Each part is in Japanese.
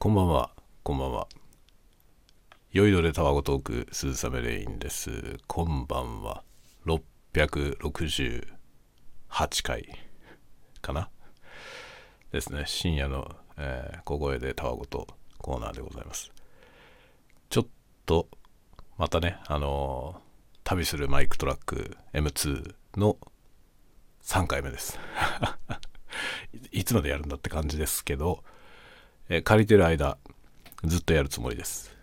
こんばんは、こんばんは。酔いどれタワゴトーク、鈴雨レインです。こんばんは。668回かな？ですね。深夜の、えー小声でタワゴトコーナーでございます。ちょっと、またね、あのー旅するマイクトラック M2 の3回目です。いつまでやるんだって感じですけど、えー借りてる間ずっとやるつもりです。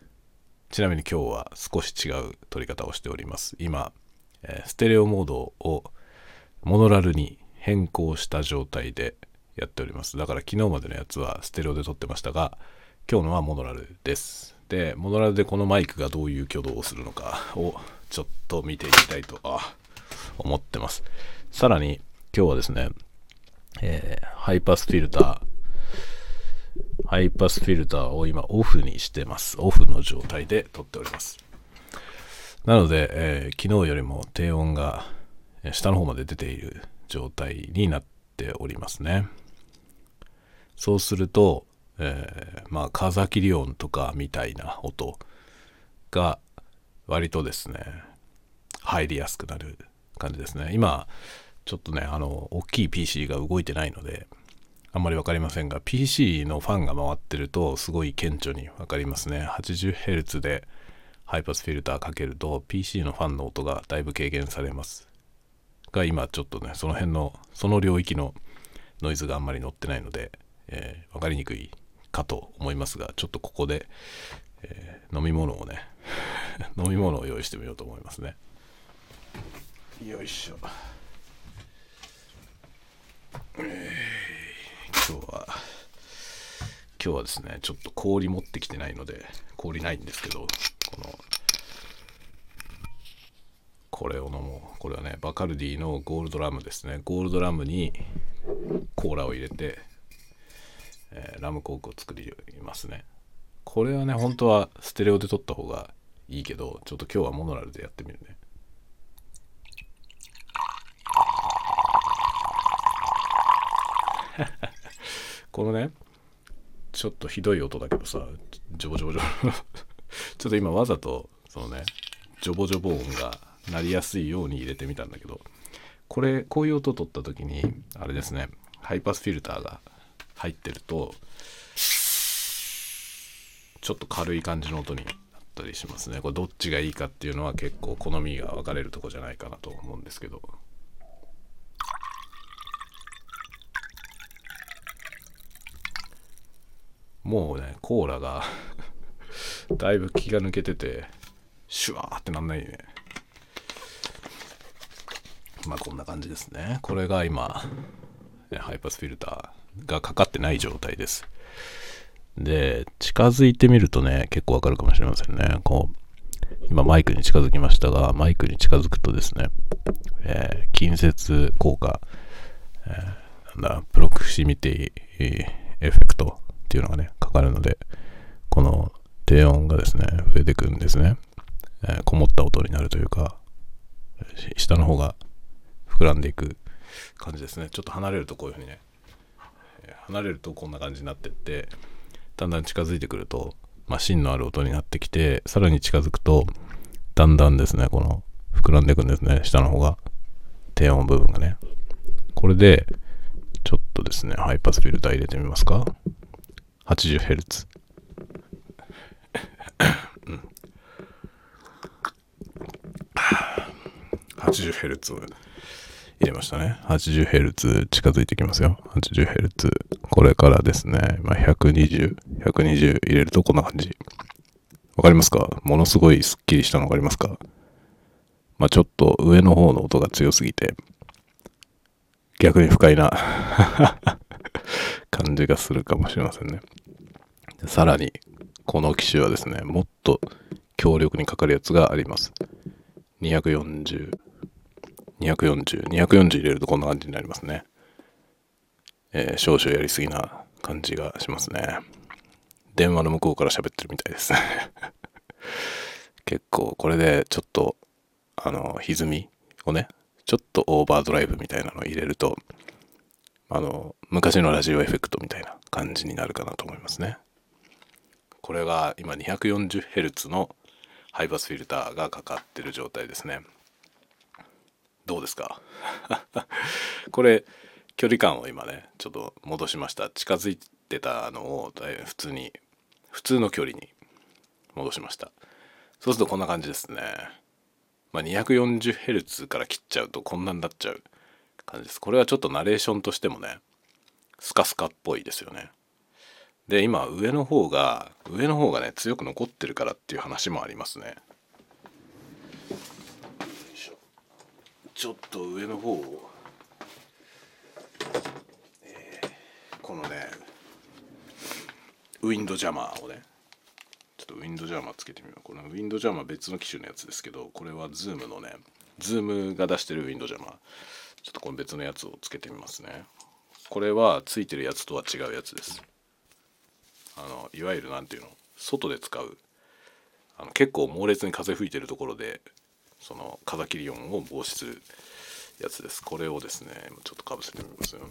ちなみに今日は少し違う撮り方をしております。今、えーステレオモードをモノラルに変更した状態でやっております。だから昨日までのやつはステレオで撮ってましたが今日のはモノラルです。でモノラルでこのマイクがどういう挙動をするのかをちょっと見ていきたいとあ思ってます。さらに今日はですね、えーハイパスフィルターハイパスフィルターを今オフにしてます。オフの状態で撮っております。なので、えー昨日よりも低音が下の方まで出ている状態になっておりますね。そうすると、えーまあ風切り音とかみたいな音が割とですね、入りやすくなる感じですね。今、ちょっとね、あの、大きい PC が動いてないので、あんまり分かりませんが PC のファンが回ってるとすごい顕著に分かりますね。80Hz でハイパスフィルターかけると PC のファンの音がだいぶ軽減されます。が今ちょっとねその辺のその領域のノイズがあんまり乗ってないので、えー分かりにくいかと思いますがちょっとここで、えー飲み物をね 飲み物を用意してみようと思いますね。よいしょ。今日は今日はですねちょっと氷持ってきてないので氷ないんですけどこのこれを飲もう。これはねバカルディのゴールドラムですね。ゴールドラムにコーラを入れて、えーラムコークを作りますね。これはね本当はステレオで撮った方がいいけどちょっと今日はモノラルでやってみるね。このねちょっとひどい音だけどさジョボジョボジョボ。ちょっと今わざとそのねジョボジョボ音が鳴りやすいように入れてみたんだけどこれこういう音取った時にあれですねハイパスフィルターが入ってるとちょっと軽い感じの音になったりしますね。これどっちがいいかっていうのは結構好みが分かれるとこじゃないかなと思うんですけど。もうねコーラが だいぶ気が抜けててシュワーってなんないね。まあこんな感じですね。これが今ハイパスフィルターがかかってない状態です。で近づいてみるとね結構わかるかもしれませんね。こう今マイクに近づきましたがマイクに近づくとですね、えー近接効果、えーなんだプロクシミティエフェクトっていうのがねかかるのでこの低音がですね増えてくるんですね、えーこもった音になるというか下の方が膨らんでいく感じですね。ちょっと離れるとこういうふうにね離れるとこんな感じになってってだんだん近づいてくると、まあ、芯のある音になってきてさらに近づくとだんだんですねこの膨らんでいくんですね下の方が低音部分がね。これでちょっとですねハイパスフィルター入れてみますか。80Hz 80Hz 入れましたね。80Hz 近づいてきますよ。80Hz これからですね、まあ、120120入れるとこんな感じ。わかりますか？ものすごいスッキリしたのわかりますか？まあちょっと上の方の音が強すぎて。逆に不快な。感じがするかもしれませんねさらにこの機種はですねもっと強力にかかるやつがあります240 240、240入れるとこんな感じになりますね。えー少々やりすぎな感じがしますね。電話の向こうから喋ってるみたいです。結構これでちょっと、あの、歪みをね、ちょっとオーバードライブみたいなのを入れると、あの、昔のラジオエフェクトみたいな感じになるかなと思いますね。これが今 240Hz のハイパスフィルターがかかってる状態ですね。どうですか？これ距離感を今ねちょっと戻しました。近づいてたのを普通に普通の距離に戻しました。そうするとこんな感じですね。まあ 240Hz から切っちゃうとこんなになっちゃう。感じです。これはちょっとナレーションとしてもねスカスカっぽいですよね。で今上の方が上の方がね強く残ってるからっていう話もありますね。ちょっと上の方を、えー、このねウィンドジャマーをね。ちょっとウィンドジャマーつけてみよう。このウィンドジャマー別の機種のやつですけどこれは ZOOMのね ZOOMが出してるウィンドジャマー。ちょっとこの別のやつをつけてみますね。これはついてるやつとは違うやつです。あのいわゆる何ていうの？外で使うあの結構猛烈に風吹いてるところでその風切り音を防止するやつです。これをですねちょっとかぶせてみますよ。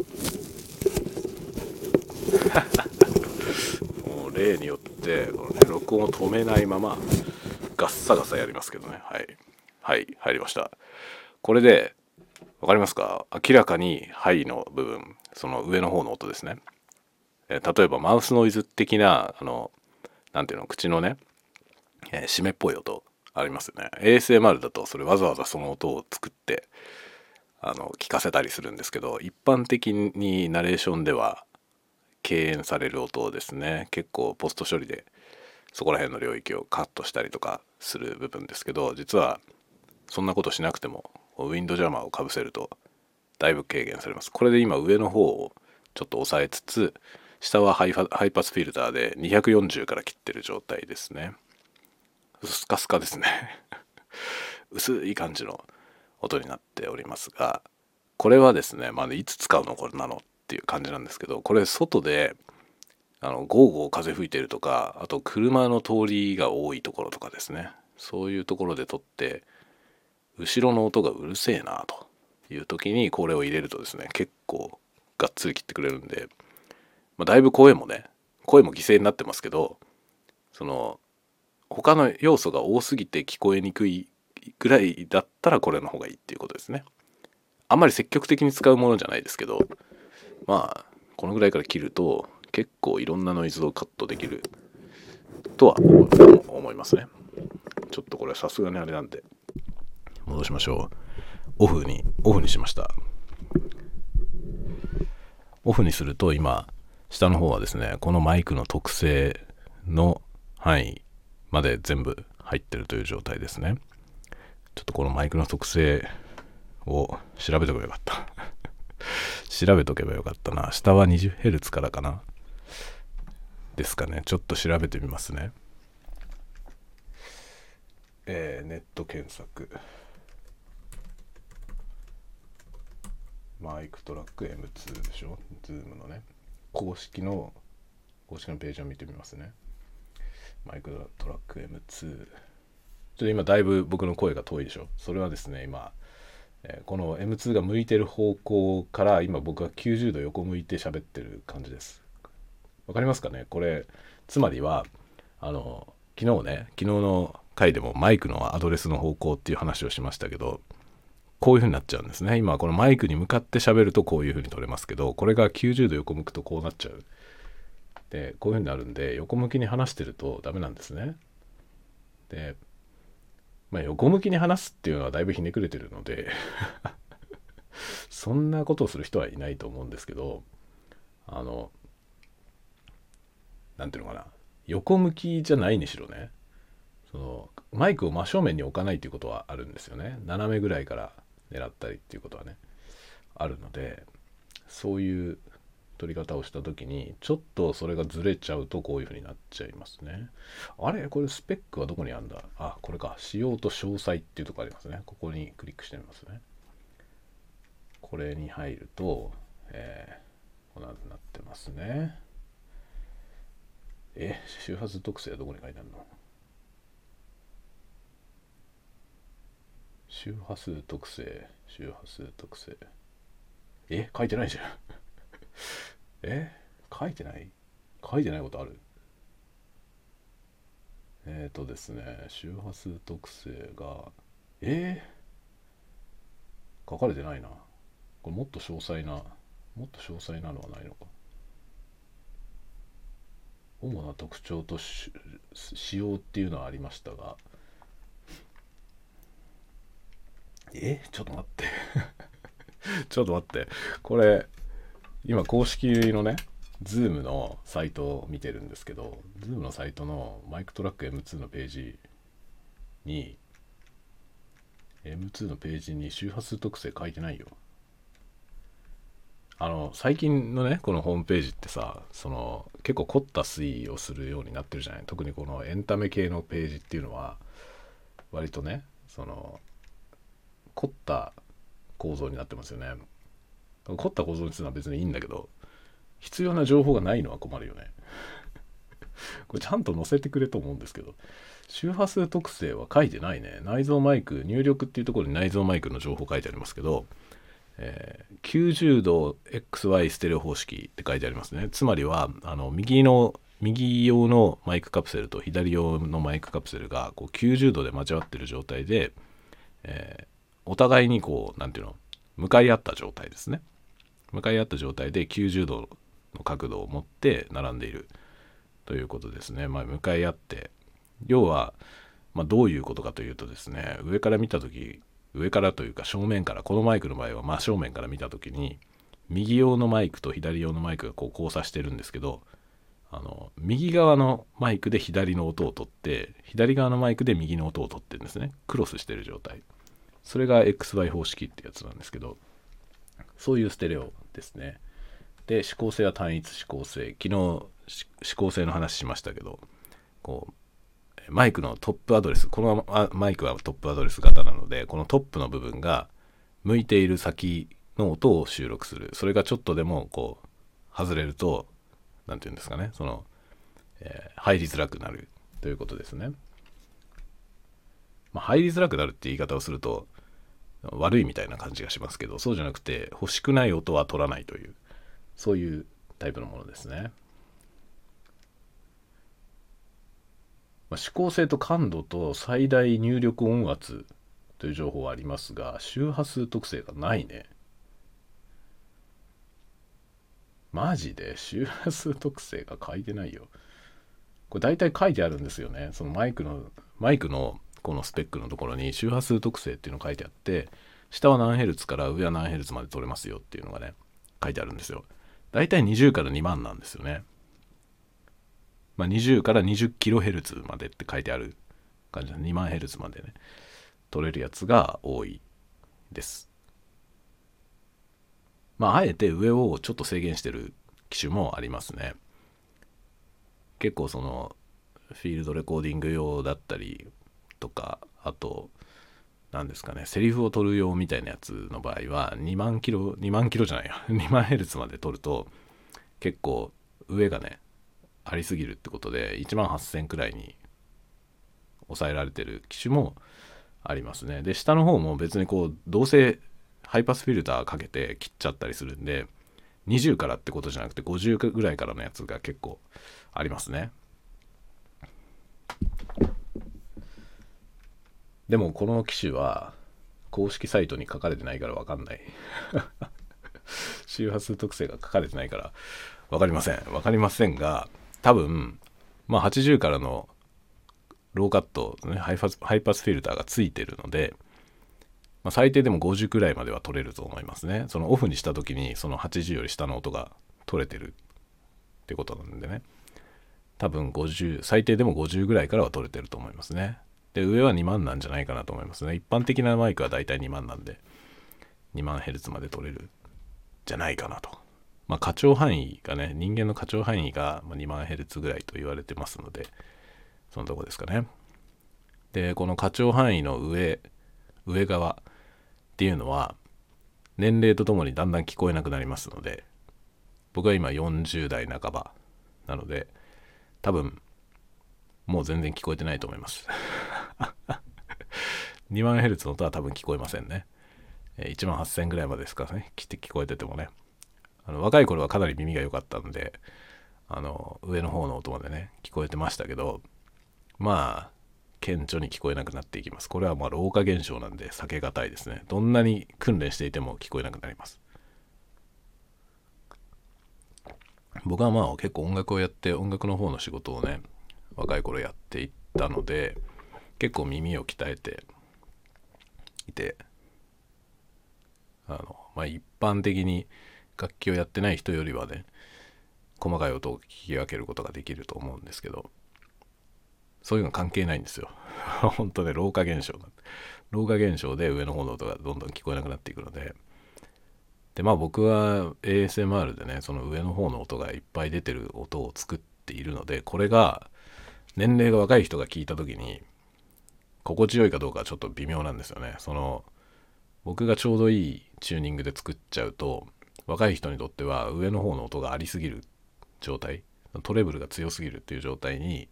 もう例によってこの、ね、録音を止めないままガッサガサやりますけどね。はい。はい。入りました。これで分かりますか？明らかに「はい」の部分その上の方の音ですね。例えばマウスノイズ的なあの何ていうの口のね、えー、湿っぽい音ありますよね。ASMR だとそれわざわざその音を作ってあの聞かせたりするんですけど一般的にナレーションでは敬遠される音をですね。結構ポスト処理でそこら辺の領域をカットしたりとかする部分ですけど実はそんなことしなくてもウィンドジャマーをかぶせるとだいぶ軽減されます。これで今上の方をちょっと押さえつつ下はハイハイパスフィルターで240から切ってる状態ですね。スカスカですね。薄い感じの音になっておりますがこれはですねまあ、いつ使うのこれなのっていう感じなんですけどこれ外であのゴーゴー風吹いてるとかあと車の通りが多いところとかですね。そういうところで撮って後ろの音がうるせえなという時にこれを入れるとですね結構がっつり切ってくれるんでまあ、だいぶ声もね声も犠牲になってますけどその他の要素が多すぎて聞こえにくいぐらいだったらこれの方がいいっていうことですね。あんまり積極的に使うものじゃないですけどまあこのぐらいから切ると結構いろんなノイズをカットできるとは思いますね。ちょっとこれはさすがにあれなんで戻しましょう。オフにオフにしました。オフにすると今下の方はですねこのマイクの特性の範囲まで全部入ってるという状態ですね。ちょっとこのマイクの特性を調べとけばよかった。調べとけばよかったな。下は 20Hz からかな。ですかね。ちょっと調べてみますね。えー、ネット検索。MicTrak M2 でしょ？ ZOOMのね。公式の公式のページを見てみますね。マイクトラック M2 ちょっと今だいぶ僕の声が遠いでしょ？それはですね今この M2 が向いてる方向から今僕は90度横向いて喋ってる感じです。わかりますかね？これつまりはあの昨日ね昨日の回でもマイクのアドレスの方向っていう話をしましたけどこういう風になっちゃうんですね。今このマイクに向かって喋るとこういう風に撮れますけどこれが90度横向くとこうなっちゃう。でこういう風になるんで横向きに話してるとダメなんですね。でまあ横向きに話すっていうのはだいぶひねくれてるのでそんなことをする人はいないと思うんですけどあの何ていうのかな。横向きじゃないにしろねそのマイクを真正面に置かないということはあるんですよね。斜めぐらいから狙ったりっていうことはねあるのでそういう取り方をした時にちょっとそれがずれちゃうとこういう風になっちゃいますね。あれ？これスペックはどこにあるんだ？あこれか。仕様と詳細っていうとこありますね。ここにクリックしてみますね。これに入ると、えー、こんなになってますね。え周波数特性はどこに書いてあるの？周波数特性周波数特性。え？書いてないじゃん。え？書いてない？書いてないことある？えっ、ー、とですね周波数特性がえ？ー、書かれてないな。これもっと詳細なもっと詳細なのはないのか。主な特徴と仕様っていうのはありましたがえちょっと待って。ちょっと待って。これ今公式のね Zoom のサイトを見てるんですけど Zoom のサイトのマイクトラック M2 のページに M2 のページに周波数特性書いてないよ。あの最近のねこのホームページってさその結構凝った推移をするようになってるじゃない。特にこのエンタメ系のページっていうのは割とねその凝った構造になってますよね。凝った構造にするのは別にいいんだけど必要な情報がないのは困るよね。これちゃんと載せてくれと思うんですけど周波数特性は書いてないね。内蔵マイク入力っていうところに内蔵マイクの情報書いてありますけどえー、90度 XY ステレオ方式って書いてありますね。つまりはあの右の右用のマイクカプセルと左用のマイクカプセルがこう90度で交わってる状態で、え、お互いにこう何ていうの向かい合った状態ですね。向かい合った状態で90度の角度を持って並んでいるということですね。まあ向かい合って要は、まあ、どういうことかというとですね上から見た時上からというか正面からこのマイクの場合は真正面から見た時に右用のマイクと左用のマイクがこう交差してるんですけどあの右側のマイクで左の音を取って左側のマイクで右の音を取ってるんですね。クロスしてる状態。それが XY 方式ってやつなんですけどそういうステレオですね。で指向性は単一指向性。昨日指向性の話しましたけどこうマイクのトップアドレスこのマイクはトップアドレス型なのでこのトップの部分が向いている先の音を収録する。それがちょっとでもこう外れると何て言うんですかね。その、えー、入りづらくなるということですね、まあ、入りづらくなるって言い方をすると悪いみたいな感じがしますけどそうじゃなくて欲しくない音は取らないというそういうタイプのものですね。まあ、指向性と感度と最大入力音圧という情報はありますが周波数特性がないね。マジで？周波数特性が書いてないよ。これ大体書いてあるんですよね。そのマイクのマイクのこのスペックのところに周波数特性っていうの書いてあって下は何ヘルツから上は何ヘルツまで取れますよっていうのがね書いてあるんですよ。大体20から2万なんですよね。まあ、20から 20kHz までって書いてある感じで2万ヘルツまでね取れるやつが多いです。まああえて上をちょっと制限してる機種もありますね。結構そのフィールドレコーディング用だったりとかあと何ですかねセリフを取る用みたいなやつの場合は2万キロ2万キロじゃないよ。2万ヘルツまで取ると結構上がねありすぎるってことで1万8000くらいに抑えられてる機種もありますね。で下の方も別にこうどうせハイパスフィルターかけて切っちゃったりするんで20からってことじゃなくて50ぐらいからのやつが結構ありますね。でもこの機種は公式サイトに書かれてないから分かんない 周波数特性が書かれてないから分かりません分かりませんが多分、まあ、80からのローカット、ね、ハイパスハイパスフィルターがついてるので、まあ、最低でも50くらいまでは取れると思いますね。そのオフにした時にその80より下の音が取れてるってことなんでね。多分50、最低でも50ぐらいからは取れてると思いますね。で、上は2万なんじゃないかなと思いますね。一般的なマイクはだいたい2万なんで、2万ヘルツまで取れるじゃないかなと。まあ、過長範囲がね人間の過長範囲が2万ヘルツぐらいと言われてますのでそのとこですかね。でこの過長範囲の上上側っていうのは年齢とともにだんだん聞こえなくなりますので僕は今40代半ばなので多分もう全然聞こえてないと思います。2万ヘルツの音は多分聞こえませんね。1万8000ぐらいまでですかね。来て聞こえててもね。あの若い頃はかなり耳が良かったんであの上の方の音までね聞こえてましたけどまあ顕著に聞こえなくなっていきます。これはまあ老化現象なんで避けがたいですね。どんなに訓練していても聞こえなくなります。僕はまあ結構音楽をやって音楽の方の仕事をね若い頃やっていったので結構耳を鍛えていてあのまあ一般的に楽器をやってない人よりはね細かい音を聞き分けることができると思うんですけどそういうの関係ないんですよ。本当ね老化現象老化現象で上の方の音がどんどん聞こえなくなっていくので。でまあ僕は ASMR でねその上の方の音がいっぱい出てる音を作っているのでこれが年齢が若い人が聞いた時に心地よいかどうかはちょっと微妙なんですよね。その僕がちょうどいいチューニングで作っちゃうと若い人にとっては上の方の音がありすぎる状態トレブルが強すぎるっていう状態に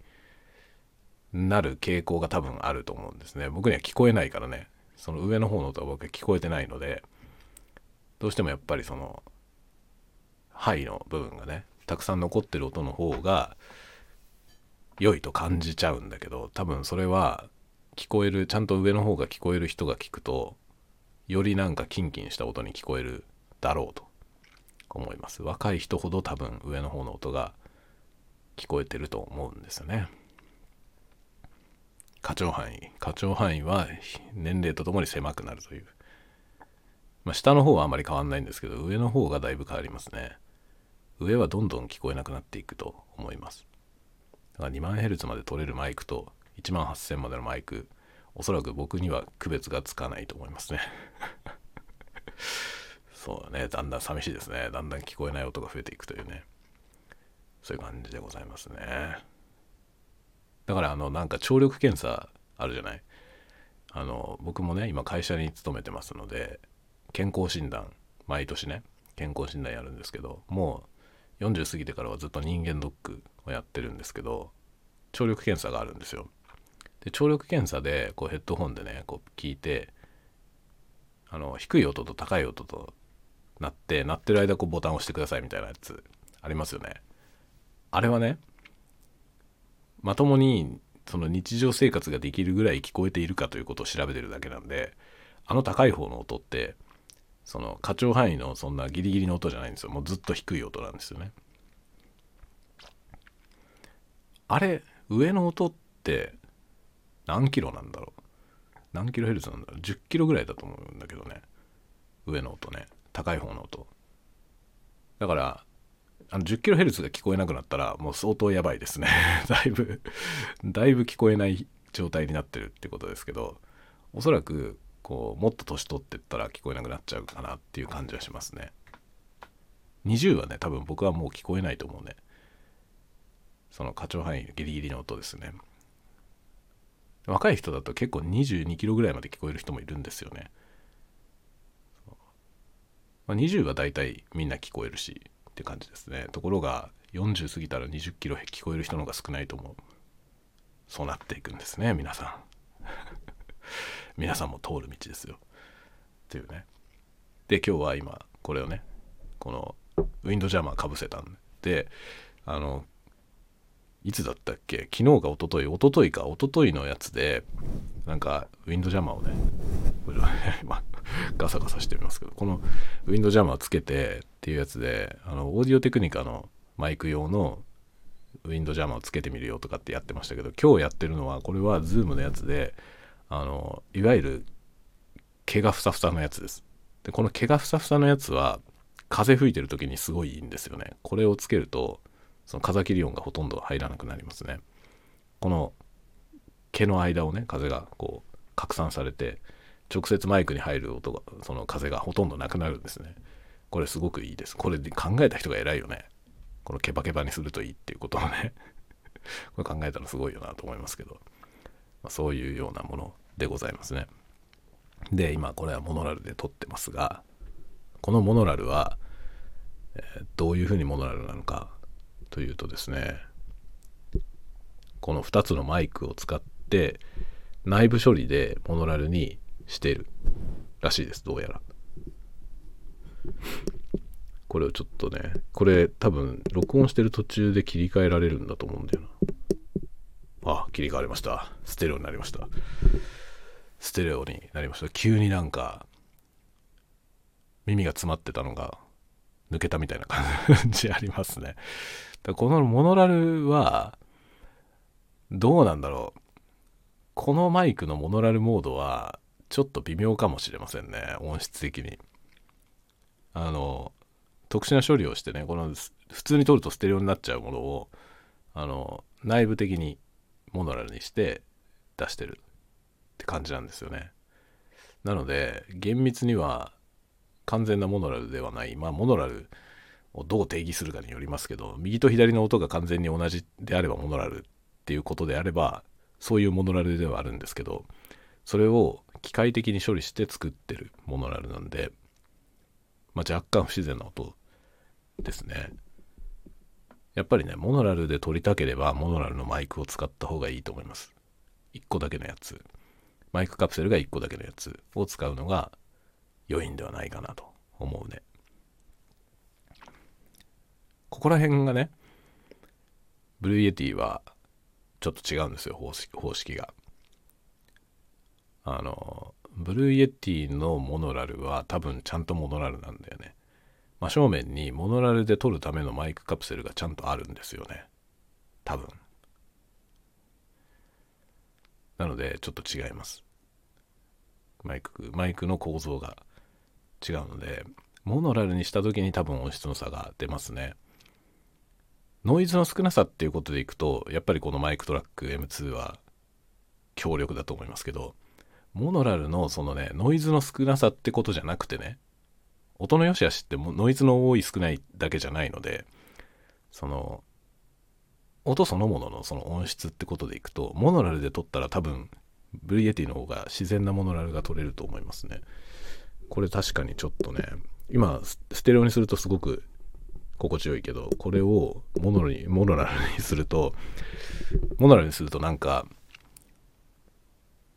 なる傾向が多分あると思うんですね。僕には聞こえないからね。その上の方の音は僕は聞こえてないのでどうしてもやっぱりそのハイの部分がねたくさん残ってる音の方が良いと感じちゃうんだけど多分それは聞こえるちゃんと上の方が聞こえる人が聞くとよりなんかキンキンした音に聞こえるだろうと思います。若い人ほど多分上の方の音が聞こえてると思うんですよね。過聴範囲。過聴範囲は年齢とともに狭くなるという。まあ下の方はあまり変わんないんですけど上の方がだいぶ変わりますね。上はどんどん聞こえなくなっていくと思います。だから2万ヘルツまで取れるマイクと1万8000までのマイクおそらく僕には区別がつかないと思いますね。そうだね。だんだん寂しいですね。だんだん聞こえない音が増えていくというね。そういう感じでございますね。だからあのなんか聴力検査あるじゃない？あの僕もね今会社に勤めてますので健康診断毎年ね健康診断やるんですけどもう40過ぎてからはずっと人間ドックをやってるんですけど聴力検査があるんですよ。で聴力検査でこうヘッドホンでねこう聞いてあの低い音と高い音となって鳴ってる間こうボタンを押してくださいみたいなやつありますよね。あれはねまともにその日常生活ができるぐらい聞こえているかということを調べてるだけなんであの高い方の音ってその過聴範囲のそんなギリギリの音じゃないんですよ。もうずっと低い音なんですよね。あれ上の音って何キロなんだろう。何キロヘルツなんだろう。10キロぐらいだと思うんだけどね。上の音ね。高い方の音。だからあの10キロヘルツが聞こえなくなったらもう相当やばいですね。だいぶだいぶ聞こえない状態になってるってことですけどおそらくこうもっと年取ってったら聞こえなくなっちゃうかなっていう感じはしますね。20はね多分僕はもう聞こえないと思うね。その過聴範囲ギリギリの音ですね。若い人だと結構22キロぐらいまで聞こえる人もいるんですよね、まあ、20は大体みんな聞こえるしって感じですね。ところが40過ぎたら20キロ聞こえる人の方が少ないと思う。そうなっていくんですね皆さん。皆さんも通る道ですよ。っていうね。で今日は今これをねこのウィンドジャマーかぶせたんであのいつだったっけ？昨日か一昨日。一昨日か。一昨日のやつでなんかウィンドジャマーをね 今ガサガサしてみますけどこのウィンドジャマーつけてっていうやつであのオーディオテクニカのマイク用のウィンドジャマーをつけてみるよとかってやってましたけど今日やってるのはこれは Zoomのやつであのいわゆる毛がふさふさのやつです。でこの毛がふさふさのやつは風吹いてる時にすごいいいんですよね。これをつけるとその風切り音がほとんど入らなくなりますね。この毛の間をね風がこう拡散されて直接マイクに入る音がその風がほとんどなくなるんですね。これすごくいいです。これで考えた人が偉いよね。このケバケバにするといいっていうことをね。これ考えたらすごいよなと思いますけど、まあ、そういうようなものでございますね。で今これはモノラルで撮ってますがこのモノラルは、えー、どういうふうにモノラルなのかというとですねこの2つのマイクを使って内部処理でモノラルにしてるらしいですどうやらこれをちょっとねこれ多分録音してる途中で切り替えられるんだと思うんだよなあ切り替わりました。ステレオになりました。ステレオになりました。急になんか、耳が詰まってたのが抜けたみたいな感じありますね。だこのモノラルは、どうなんだろう。このマイクのモノラルモードは、ちょっと微妙かもしれませんね。音質的に。あの、特殊な処理をしてね、この普通に撮るとステレオになっちゃうものを、あの、内部的にモノラルにして出してるって感じなんですよね。なので、厳密には完全なモノラルではない。まあ、モノラルをどう定義するかによりますけど、右と左の音が完全に同じであればモノラルっていうことであれば、そういうモノラルではあるんですけど、それを機械的に処理して作ってるモノラルなんで、まあ、若干不自然な音ですね。やっぱりね、モノラルで撮りたければ、モノラルのマイクを使った方がいいと思います。1個だけのやつ。マイクカプセルが1個だけのやつを使うのが良いんではないかなと思うね。ここら辺がね、 Blue Yetiはちょっと違うんですよ、方式方式が。あの、 Blue Yetiのモノラルは多分ちゃんとモノラルなんだよね。真正面にモノラルで撮るためのマイクカプセルがちゃんとあるんですよね。多分。なので、ちょっと違います。マイク、マイクの構造が違うので、モノラルにした時に多分音質の差が出ますね。ノイズの少なさっていうことでいくと、やっぱりこのマイクトラック M2 は強力だと思いますけど、モノラルのそのね、ノイズの少なさってことじゃなくてね、音の良し悪しってノイズの多い少ないだけじゃないので、その、音そのもののその音質ってことでいくと、モノラルで撮ったら多分、ブルイエティの方が自然なモノラルが撮れると思いますね。これ確かにちょっとね、今、ステレオにするとすごく心地よいけど、これをモノに、モノラルにすると、モノラルにするとなんか、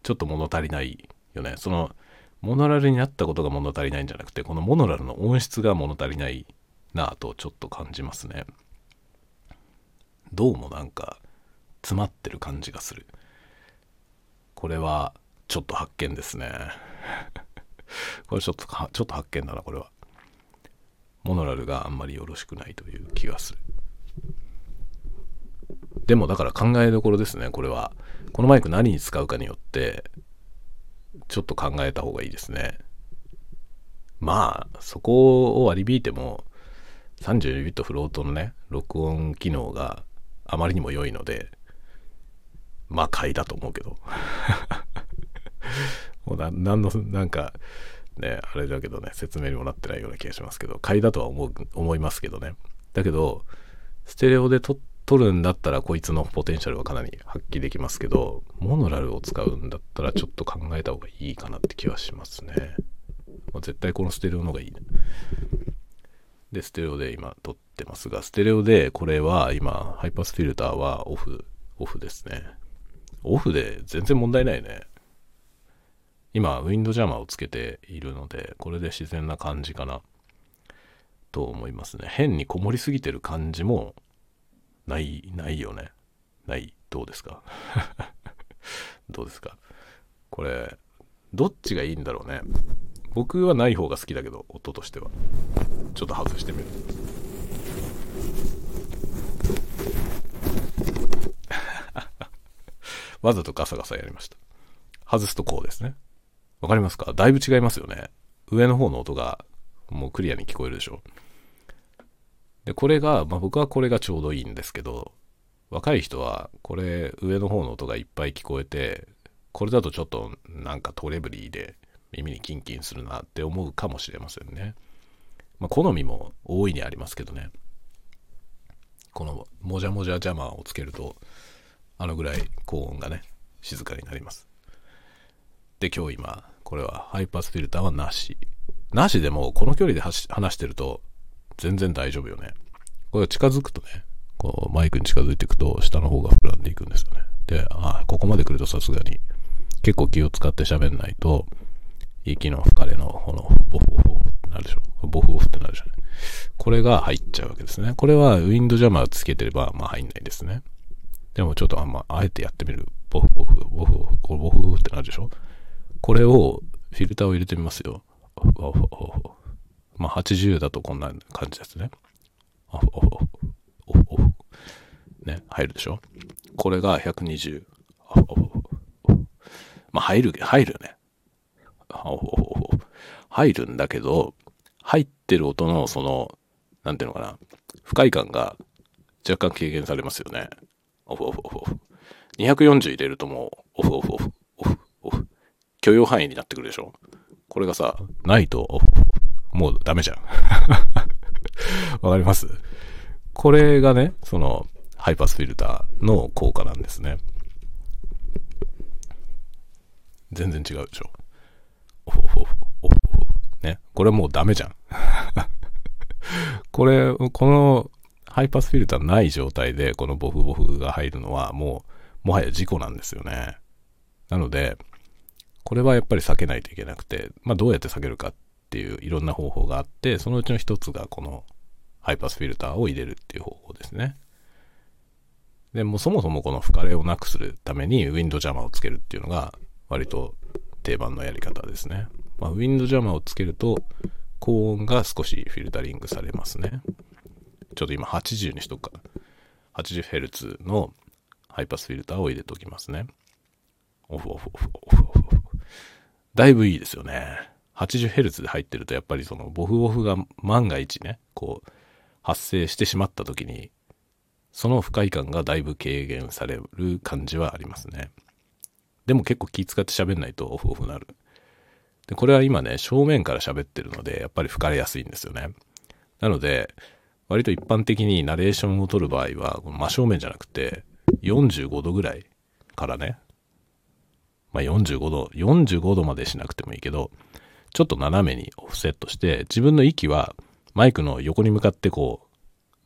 ちょっと物足りないよね。その、モノラルになったことが物足りないんじゃなくて、このモノラルの音質が物足りないなぁとちょっと感じますね。どうもなんか、詰まってる感じがする。これは、ちょっと発見ですね。これちょっと、ちょっと発見だな、これは。モノラルがあんまりよろしくないという気がする。でもだから考えどころですね、これは。このマイク何に使うかによって、ちょっと考えた方がいいですね。まあ、そこを割り引いても、32ビットフロートのね、録音機能があまりにも良いので、まあ買いだと思うけど。もう何の、なんか、ね、あれだけどね、説明にもなってないような気がしますけど、買いだとは思う、思いますけどね。だけど、ステレオで撮るんだったらこいつのポテンシャルはかなり発揮できますけど、モノラルを使うんだったらちょっと考えた方がいいかなって気はしますね。まあ、絶対このステレオの方がいいね。で、ステレオで今撮ってますが、ステレオでこれは今、ハイパスフィルターはオフ、オフですね。オフで全然問題ないね。今、ウィンドジャマーをつけているので、これで自然な感じかなと思いますね。変にこもりすぎてる感じもない、ないよね。ない。どうですか？どうですか？これ、どっちがいいんだろうね。僕はない方が好きだけど、音としては。ちょっと外してみる。わざとガサガサやりました。外すとこうですね。わかりますか？だいぶ違いますよね。上の方の音がもうクリアに聞こえるでしょ。で、これが、まあ僕はこれがちょうどいいんですけど、若い人はこれ上の方の音がいっぱい聞こえて、これだとちょっとなんかトレブリーで耳にキンキンするなって思うかもしれませんね。まあ好みも大いにありますけどね。このもじゃもじゃジャマーをつけると、あのぐらい高音がね、静かになります。で、今日今、これはハイパースフィルターはなし。なしでも、この距離で話してると、全然大丈夫よね。これ近づくとね、こうマイクに近づいていくと、下の方が膨らんでいくんですよね。で、あここまで来るとさすがに、結構気を使って喋んないと、息の吹かれの、この、ボフボフってなるでしょ。ボフボフってなるじゃない。これが入っちゃうわけですね。これはウィンドジャマーつけてれば、まあ入んないですね。でもちょっとあんま、あえてやってみる。ボフボフ、ボフボフ、これボフボフってなるでしょこれを、フィルターを入れてみますよ。まあ、80だとこんな感じですね。オフオフオフね、入るでしょ？これが120。まあ、入る、入るね。オフオフ入るんだけど、入ってる音のその、なんていうのかな、不快感が若干軽減されますよね。オフオフオフオフ。240入れるともう、オフ、オフオフ。許容範囲になってくるでしょ？これがさ、ないと。もうダメじゃん。わかります？これがね、その、ハイパスフィルターの効果なんですね。全然違うでしょ？オフオフオフ、オフオフ。ね？これもうダメじゃん。これ、このハイパスフィルターない状態でこのボフボフが入るのはもう、もはや事故なんですよね。なので、これはやっぱり避けないといけなくて、まあどうやって避けるかっていういろんな方法があって、そのうちの一つがこのハイパスフィルターを入れるっていう方法ですね。で、もそもそもこの吹かれをなくするためにウィンドジャマーをつけるっていうのが割と定番のやり方ですね。まあ、ウィンドジャマーをつけると高音が少しフィルタリングされますね。ちょっと今80にしとくか。80Hz のハイパスフィルターを入れておきますね。オフオフオフオフオフオフ。だいぶいいですよね。80Hz で入ってるとやっぱりそのボフボフが万が一ね、こう発生してしまった時に、その不快感がだいぶ軽減される感じはありますね。でも結構気使って喋んないとオフオフなる。で、これは今ね、正面から喋ってるので、やっぱり吹かれやすいんですよね。なので、割と一般的にナレーションを取る場合は、真正面じゃなくて、45度ぐらいからね、まあ、45度、45度までしなくてもいいけど、ちょっと斜めにオフセットして、自分の息はマイクの横に向かってこ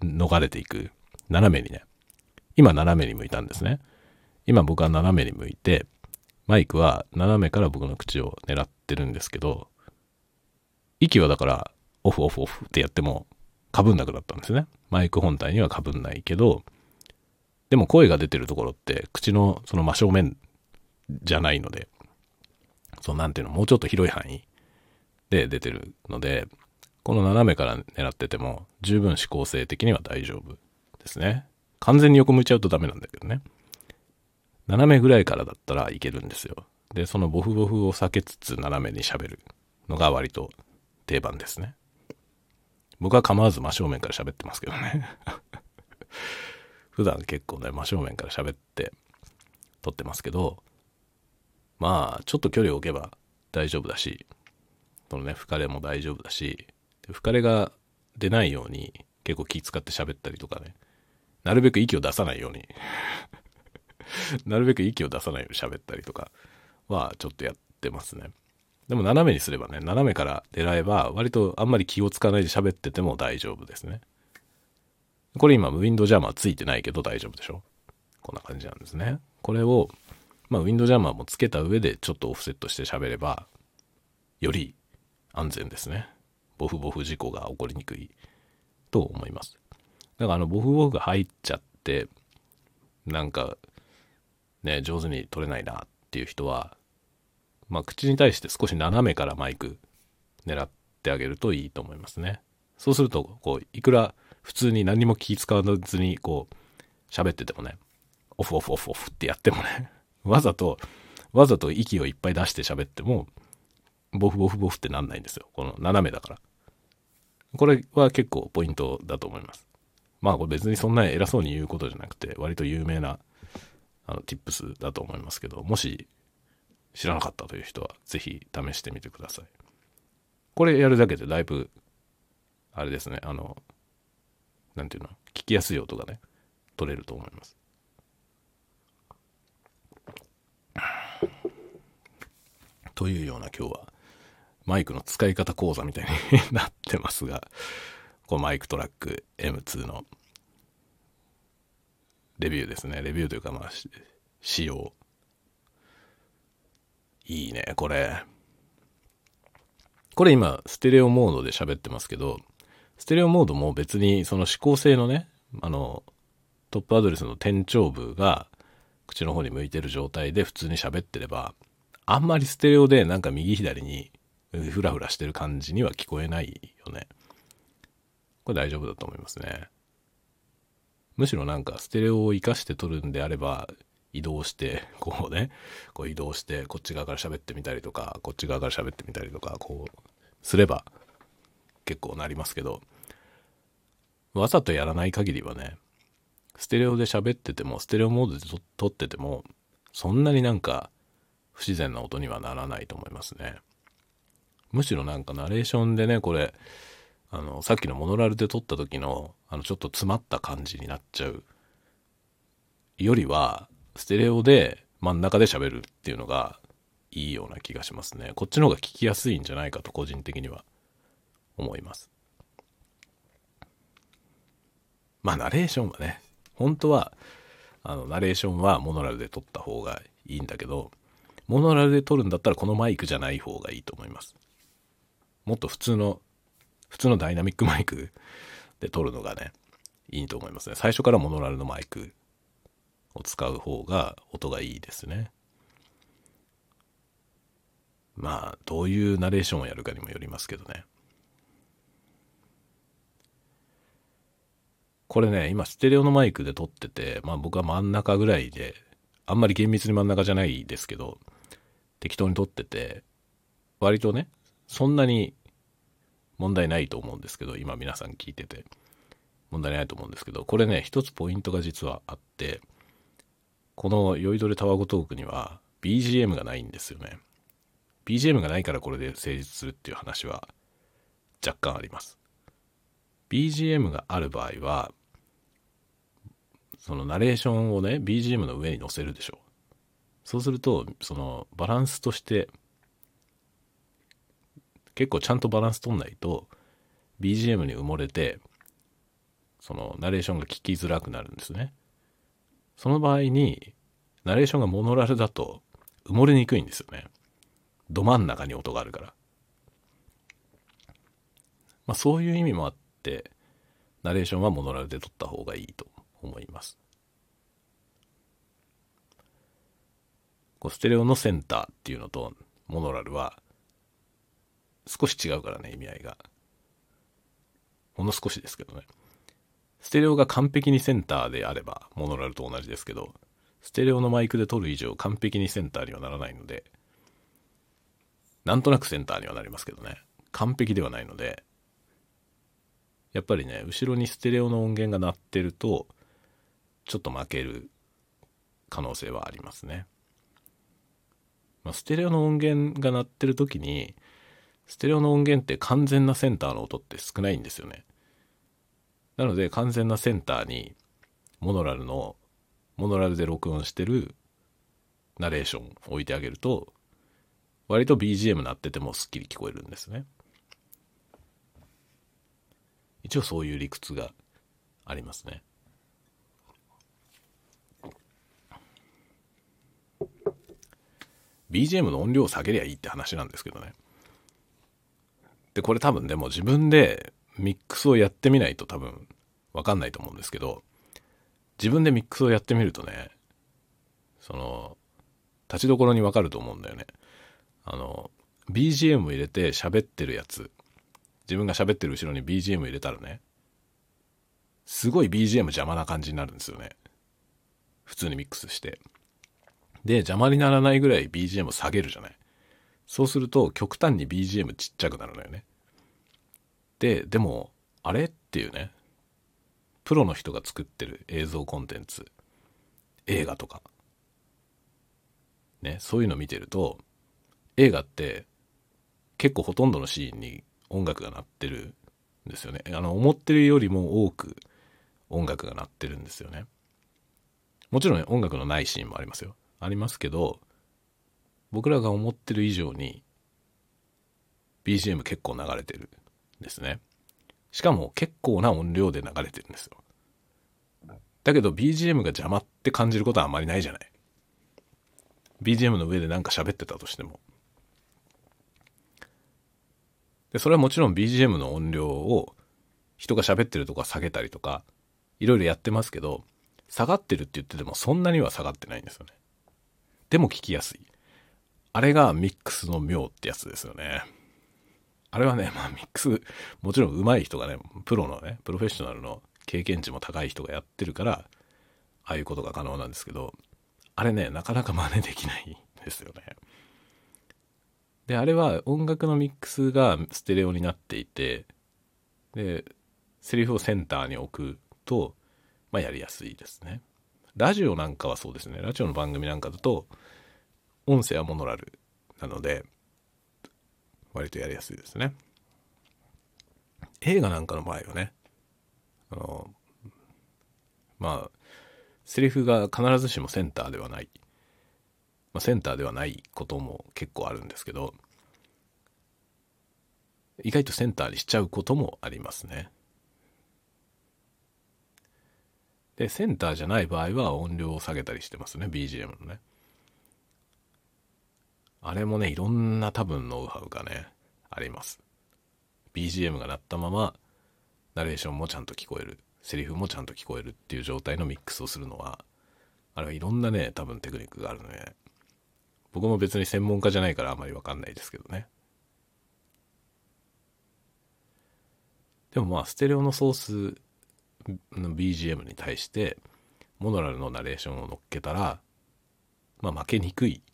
う、逃れていく。斜めにね。今斜めに向いたんですね。今僕は斜めに向いて、マイクは斜めから僕の口を狙ってるんですけど、息はだからオフオフオフってやってもかぶんなくなったんですね。マイク本体にはかぶんないけど、でも声が出てるところって口のその真正面じゃないので、そうなんていうの、もうちょっと広い範囲で出てるので、この斜めから狙ってても十分指向性的には大丈夫ですね。完全に横向いちゃうとダメなんだけどね。斜めぐらいからだったらいけるんですよ。で、そのボフボフを避けつつ斜めに喋るのが割と定番ですね。僕は構わず真正面から喋ってますけどね 普段結構ね、真正面から喋って撮ってますけど、まあ、ちょっと距離を置けば大丈夫だし、そのね、吹かれも大丈夫だし、吹かれが出ないように結構気使って喋ったりとかね、なるべく息を出さないように なるべく息を出さないように喋ったりとかはちょっとやってますね。でも斜めにすればね、斜めから狙えば、割とあんまり気をつかないで喋ってても大丈夫ですね。これ今、ウィンドジャーマーついてないけど大丈夫でしょこんな感じなんですね。これを、まあ、ウィンドジャマーもつけた上でちょっとオフセットして喋れば、より安全ですね。ボフボフ事故が起こりにくいと思います。だからあの、ボフボフが入っちゃって、なんか、ね、上手に取れないなっていう人は、まあ、口に対して少し斜めからマイク狙ってあげるといいと思いますね。そうすると、こう、いくら普通に何も気使わずに、こう、喋っててもね、オフオフオフオフってやってもね、わざと、わざと息をいっぱい出して喋っても、ボフボフボフってなんないんですよ。この斜めだから。これは結構ポイントだと思います。まあこれ別にそんな偉そうに言うことじゃなくて、割と有名な、あの、tips だと思いますけど、もし知らなかったという人は、ぜひ試してみてください。これやるだけでだいぶ、あれですね、あの、なんていうの、聞きやすい音がね、取れると思います。というような今日は、マイクの使い方講座みたいに なってますが、このマイクトラック M2 のレビューですね。レビューというかまあ、仕様いいね、これ。これ今、ステレオモードで喋ってますけど、ステレオモードも別にその指向性のね、あの、トップアドレスの天頂部が口の方に向いてる状態で普通に喋ってれば、あんまりステレオでなんか右左にフラフラしてる感じには聞こえないよね。これ大丈夫だと思いますね。むしろなんかステレオを活かして撮るんであれば、移動して、こうね、こう移動して、こっち側から喋ってみたりとか、こっち側から喋ってみたりとか、こう、すれば、結構なりますけど、わざとやらない限りはね、ステレオで喋ってても、ステレオモードで撮ってても、そんなになんか不自然な音にはならないと思いますね。むしろなんかナレーションでね、これ、あの、さっきのモノラルで撮った時の、あの、ちょっと詰まった感じになっちゃうよりは、ステレオで真ん中で喋るっていうのがいいような気がしますね。こっちの方が聞きやすいんじゃないかと個人的には思います。まあ、ナレーションはね、本当は、あの、ナレーションはモノラルで撮った方がいいんだけど、モノラルで撮るんだったらこのマイクじゃない方がいいと思います。もっと普通の、普通のダイナミックマイクで撮るのがね、いいと思いますね。最初からモノラルのマイクを使う方が音がいいですね。まあ、どういうナレーションをやるかにもよりますけどね。これね、今ステレオのマイクで撮ってて、まあ僕は真ん中ぐらいで、あんまり厳密に真ん中じゃないですけど、適当に撮ってて、割とね、そんなに問題ないと思うんですけど、今皆さん聞いてて、問題ないと思うんですけど、これね、一つポイントが実はあって、この酔いどれタワゴトークには BGM がないんですよね。BGM がないからこれで成立するっていう話は若干あります。BGM がある場合は、そのナレーションをね BGM の上に載せるでしょうそうするとそのバランスとして結構ちゃんとバランス取んないと BGM に埋もれてそのナレーションが聞きづらくなるんですね。その場合にナレーションがモノラルだと埋もれにくいんですよね。ど真ん中に音があるから。まあそういう意味もあってナレーションはモノラルで撮った方がいいと思います。こうステレオのセンターっていうのとモノラルは少し違うからね意味合いが。ほんの少しですけどね。ステレオが完璧にセンターであればモノラルと同じですけどステレオのマイクで撮る以上完璧にセンターにはならないのでなんとなくセンターにはなりますけどね完璧ではないのでやっぱりね後ろにステレオの音源が鳴ってるとちょっと負ける可能性はありますね。まあ、ステレオの音源が鳴ってる時にステレオの音源って完全なセンターの音って少ないんですよね。なので完全なセンターにモノラルのモノラルで録音してるナレーション置いてあげると割と BGM 鳴っててもすっきり聞こえるんですね。一応そういう理屈がありますね。BGM の音量を下げりゃいいって話なんですけどね。で、これ多分でも自分でミックスをやってみないと多分わかんないと思うんですけど、自分でミックスをやってみるとね、その、立ちどころにわかると思うんだよね。あの、BGM 入れて喋ってるやつ、自分が喋ってる後ろに BGM 入れたらね、すごい BGM 邪魔な感じになるんですよね。普通にミックスして。で、邪魔にならないぐらい BGM を下げるじゃない。そうすると極端に BGM ちっちゃくなるのよね。で、でも、あれっていうね、プロの人が作ってる映像コンテンツ、映画とか、ね、そういうの見てると、映画って結構ほとんどのシーンに音楽が鳴ってるんですよね。あの、思ってるよりも多く音楽が鳴ってるんですよね。もちろん、ね、音楽のないシーンもありますよ。ありますけど僕らが思ってる以上に BGM 結構流れてるんですね。しかも結構な音量で流れてるんですよ。だけど BGM が邪魔って感じることはあんまりないじゃない。BGM の上でなんか喋ってたとしても。でそれはもちろん BGM の音量を人が喋ってるとか下げたりとかいろいろやってますけど下がってるって言っててもそんなには下がってないんですよね。でも聞きやすい。あれがミックスの妙ってやつですよね。あれはね、まあミックス、もちろん上手い人がね、プロのね、プロフェッショナルの経験値も高い人がやってるから、ああいうことが可能なんですけど、あれね、なかなか真似できないんですよね。で、あれは音楽のミックスがステレオになっていて、で、セリフをセンターに置くと、まあやりやすいですね。ラジオなんかはそうですね。ラジオの番組なんかだと、音声はモノラルなので、割とやりやすいですね。映画なんかの場合はね、あの、まあ、セリフが必ずしもセンターではない。まあ、センターではないことも結構あるんですけど、意外とセンターにしちゃうこともありますね。で、センターじゃない場合は音量を下げたりしてますね、BGM のね。あれもね、いろんな多分ノウハウがね、あります。BGM が鳴ったまま、ナレーションもちゃんと聞こえる。セリフもちゃんと聞こえるっていう状態のミックスをするのは、あれはいろんなね、多分テクニックがあるので、僕も別に専門家じゃないからあまりわかんないですけどね。でもまあ、ステレオのソース BGM に対して、モノラルのナレーションを乗っけたら、まあ負けにくいっ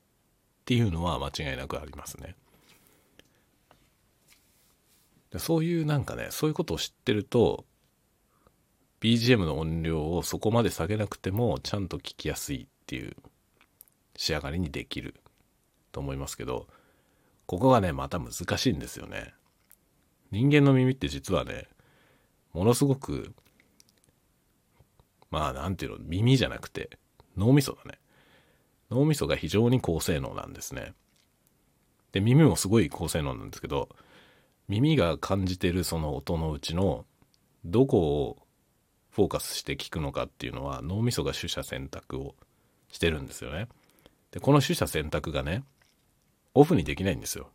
ていうのは間違いなくありますね。そういうなんかね、そういうことを知ってると、BGM の音量をそこまで下げなくてもちゃんと聞きやすいっていう仕上がりにできると思いますけど、ここがね、また難しいんですよね。人間の耳って実はね、ものすごく、まあなんていうの、耳じゃなくて脳みそだね。脳みそが非常に高性能なんですね。で、耳もすごい高性能なんですけど、耳が感じてるその音のうちのどこをフォーカスして聞くのかっていうのは脳みそが取捨選択をしてるんですよね。で、この取捨選択がね、オフにできないんですよ。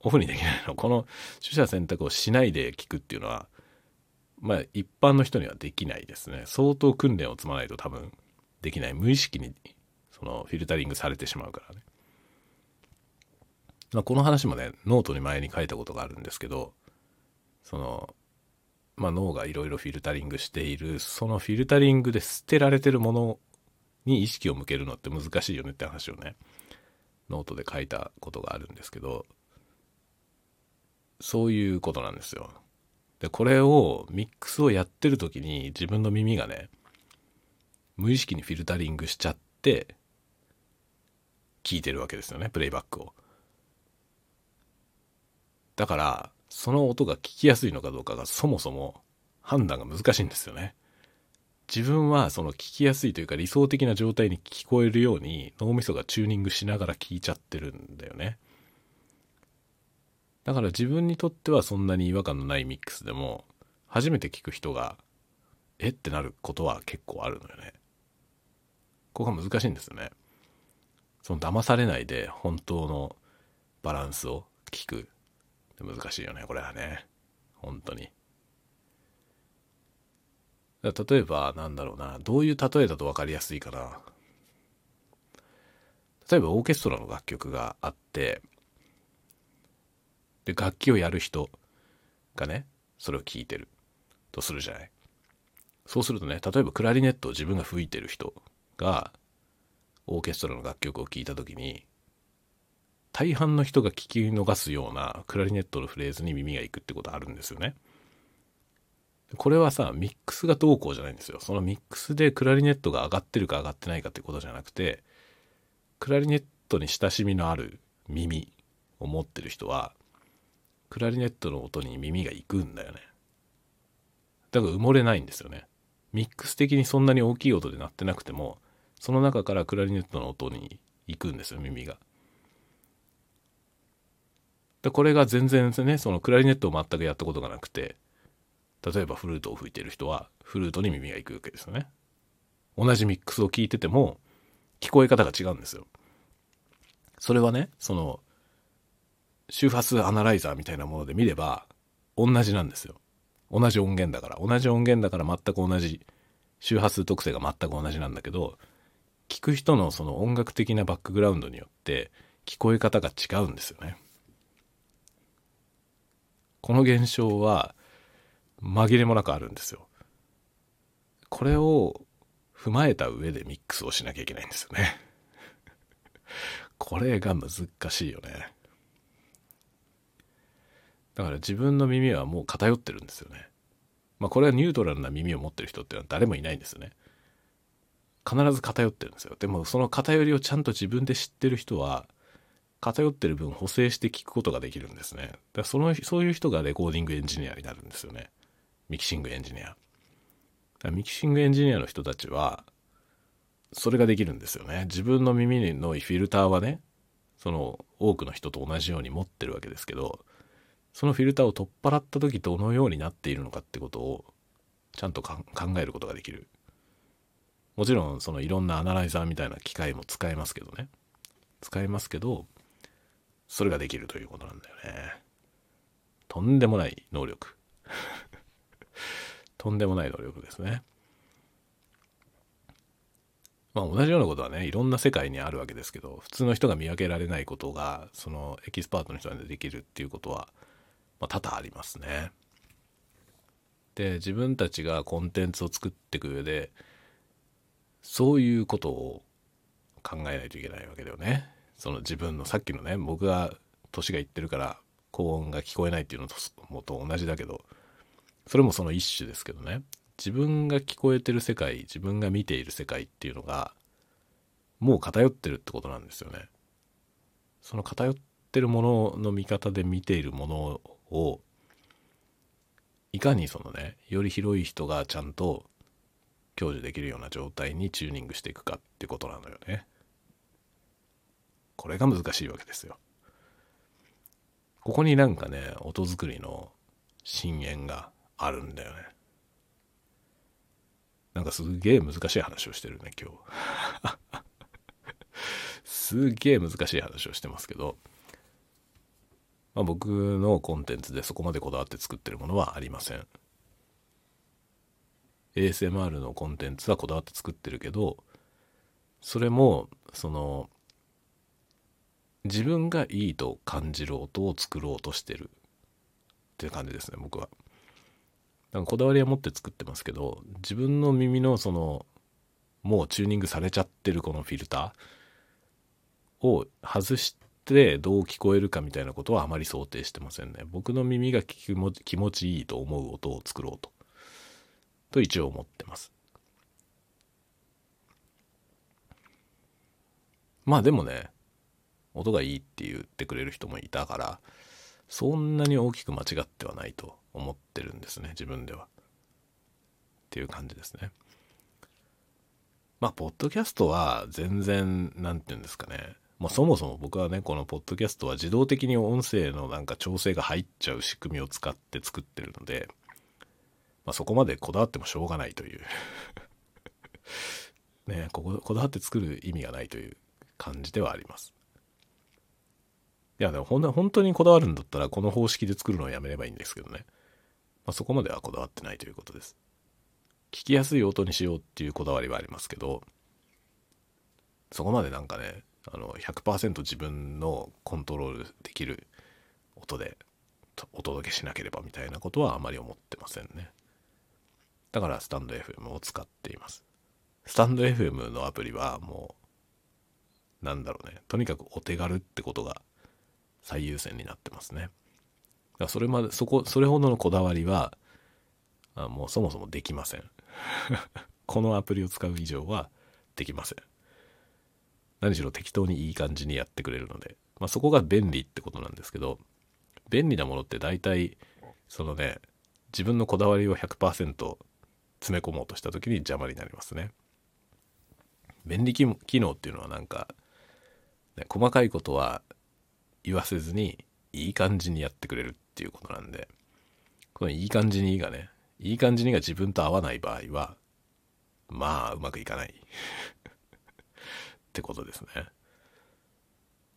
オフにできないの。この取捨選択をしないで聞くっていうのは、まあ一般の人にはできないですね。相当訓練を積まないと多分できない。無意識にそのフィルタリングされてしまうからね。まあ、この話もね、ノートに前に書いたことがあるんですけど、その、まあ、脳がいろいろフィルタリングしている、そのフィルタリングで捨てられてるものに意識を向けるのって難しいよねって話をね、ノートで書いたことがあるんですけど、そういうことなんですよ。で、これをミックスをやってる時に自分の耳がね、無意識にフィルタリングしちゃって、聞いてるわけですよね、プレイバックを。だから、その音が聞きやすいのかどうかがそもそも判断が難しいんですよね。自分はその聞きやすいというか理想的な状態に聞こえるように脳みそがチューニングしながら聞いちゃってるんだよね。だから自分にとってはそんなに違和感のないミックスでも初めて聞く人がえってなることは結構あるのよね。ここが難しいんですよね。その騙されないで本当のバランスを聞く。難しいよね、これはね。本当に。例えば、なんだろうな、どういう例えだと分かりやすいかな。例えば、オーケストラの楽曲があって、で、楽器をやる人がね、それを聴いてるとするじゃない。そうするとね、例えばクラリネットを自分が吹いてる人が、オーケストラの楽曲を聴いた時に大半の人が聞き逃すようなクラリネットのフレーズに耳がいくってことあるんですよね。これはさミックスがどうこうじゃないんですよ。そのミックスでクラリネットが上がってるか上がってないかってことじゃなくてクラリネットに親しみのある耳を持ってる人はクラリネットの音に耳がいくんだよね。だから埋もれないんですよね。ミックス的にそんなに大きい音で鳴ってなくてもその中からクラリネットの音に行くんですよ耳が。でこれが全然ねそのクラリネットを全くやったことがなくて例えばフルートを吹いてる人はフルートに耳が行くわけですよね。同じミックスを聞いてても聞こえ方が違うんですよ。それはねその周波数アナライザーみたいなもので見れば同じなんですよ。同じ音源だから同じ音源だから全く同じ周波数特性が全く同じなんだけど聞く人のその音楽的なバックグラウンドによって聞こえ方が違うんですよね。この現象は紛れもなくあるんですよ。これを踏まえた上でミックスをしなきゃいけないんですよね。これが難しいよね。だから自分の耳はもう偏ってるんですよね。まあこれはニュートラルな耳を持ってる人っていうのは誰もいないんですよね。必ず偏ってるんですよ。でもその偏りをちゃんと自分で知ってる人は偏ってる分補正して聞くことができるんですね。だからそのそういう人がレコーディングエンジニアになるんですよね。ミキシングエンジニア。ミキシングエンジニアの人たちはそれができるんですよね。自分の耳のフィルターはねその多くの人と同じように持ってるわけですけどそのフィルターを取っ払った時どのようになっているのかってことをちゃんと考えることができる。もちろんそのいろんなアナライザーみたいな機械も使えますけどね。使えますけど、それができるということなんだよね。とんでもない能力。とんでもない能力ですね。まあ同じようなことはね、いろんな世界にあるわけですけど、普通の人が見分けられないことが、そのエキスパートの人でできるっていうことは、まあ、多々ありますね。で自分たちがコンテンツを作っていく上でそういうことを考えないといけないわけだよね。その自分のさっきのね僕が年がいってるから高音が聞こえないっていうのともと同じだけどそれもその一種ですけどね自分が聞こえてる世界自分が見ている世界っていうのがもう偏ってるってことなんですよね。その偏ってるものの見方で見ているものをいかにそのねより広い人がちゃんと享受できるような状態にチューニングしていくかってことなのよね。これが難しいわけですよ。ここになんかね音作りの深淵があるんだよね。なんかすげえ難しい話をしてるね今日。すげえ難しい話をしてますけどまあ、僕のコンテンツでそこまでこだわって作ってるものはありません。ASMR のコンテンツはこだわって作ってるけどそれもその自分がいいと感じる音を作ろうとしてるっていう感じですね僕は。なんかこだわりは持って作ってますけど自分の耳のそのもうチューニングされちゃってるこのフィルターを外しってどう聞こえるかみたいなことはあまり想定してませんね。僕の耳が気持ちいいと思う音を作ろうと。と一応思ってます。まあでもね、音がいいって言ってくれる人もいたから、そんなに大きく間違ってはないと思ってるんですね、自分では。っていう感じですね。まあ、ポッドキャストは全然、なんて言うんですかね。まあ、そもそも僕はね、このポッドキャストは自動的に音声のなんか調整が入っちゃう仕組みを使って作ってるので、まあ、そこまでこだわってもしょうがないという ね、ここ、こだわって作る意味がないという感じではあります。いや、でも本当にこだわるんだったら、この方式で作るのをやめればいいんですけどね。まあ、そこまではこだわってないということです。聞きやすい音にしようっていうこだわりはありますけど、そこまでなんかね、あの100%自分のコントロールできる音でお届けしなければみたいなことはあまり思ってませんね。だからスタンド FM を使っています。スタンド FM のアプリはもう、なんだろうね、とにかくお手軽ってことが最優先になってますね。だからそれまで、そこ、それほどのこだわりは、あもうそもそもできません。このアプリを使う以上はできません。何しろ適当にいい感じにやってくれるので、まあ、そこが便利ってことなんですけど便利なものって大体そのね自分のこだわりを100%詰め込もうとした時に邪魔になりますね。便利機能っていうのはなんか、ね、細かいことは言わせずにいい感じにやってくれるっていうことなんでこのいい感じにがねいい感じにが自分と合わない場合はまあうまくいかないってことですね。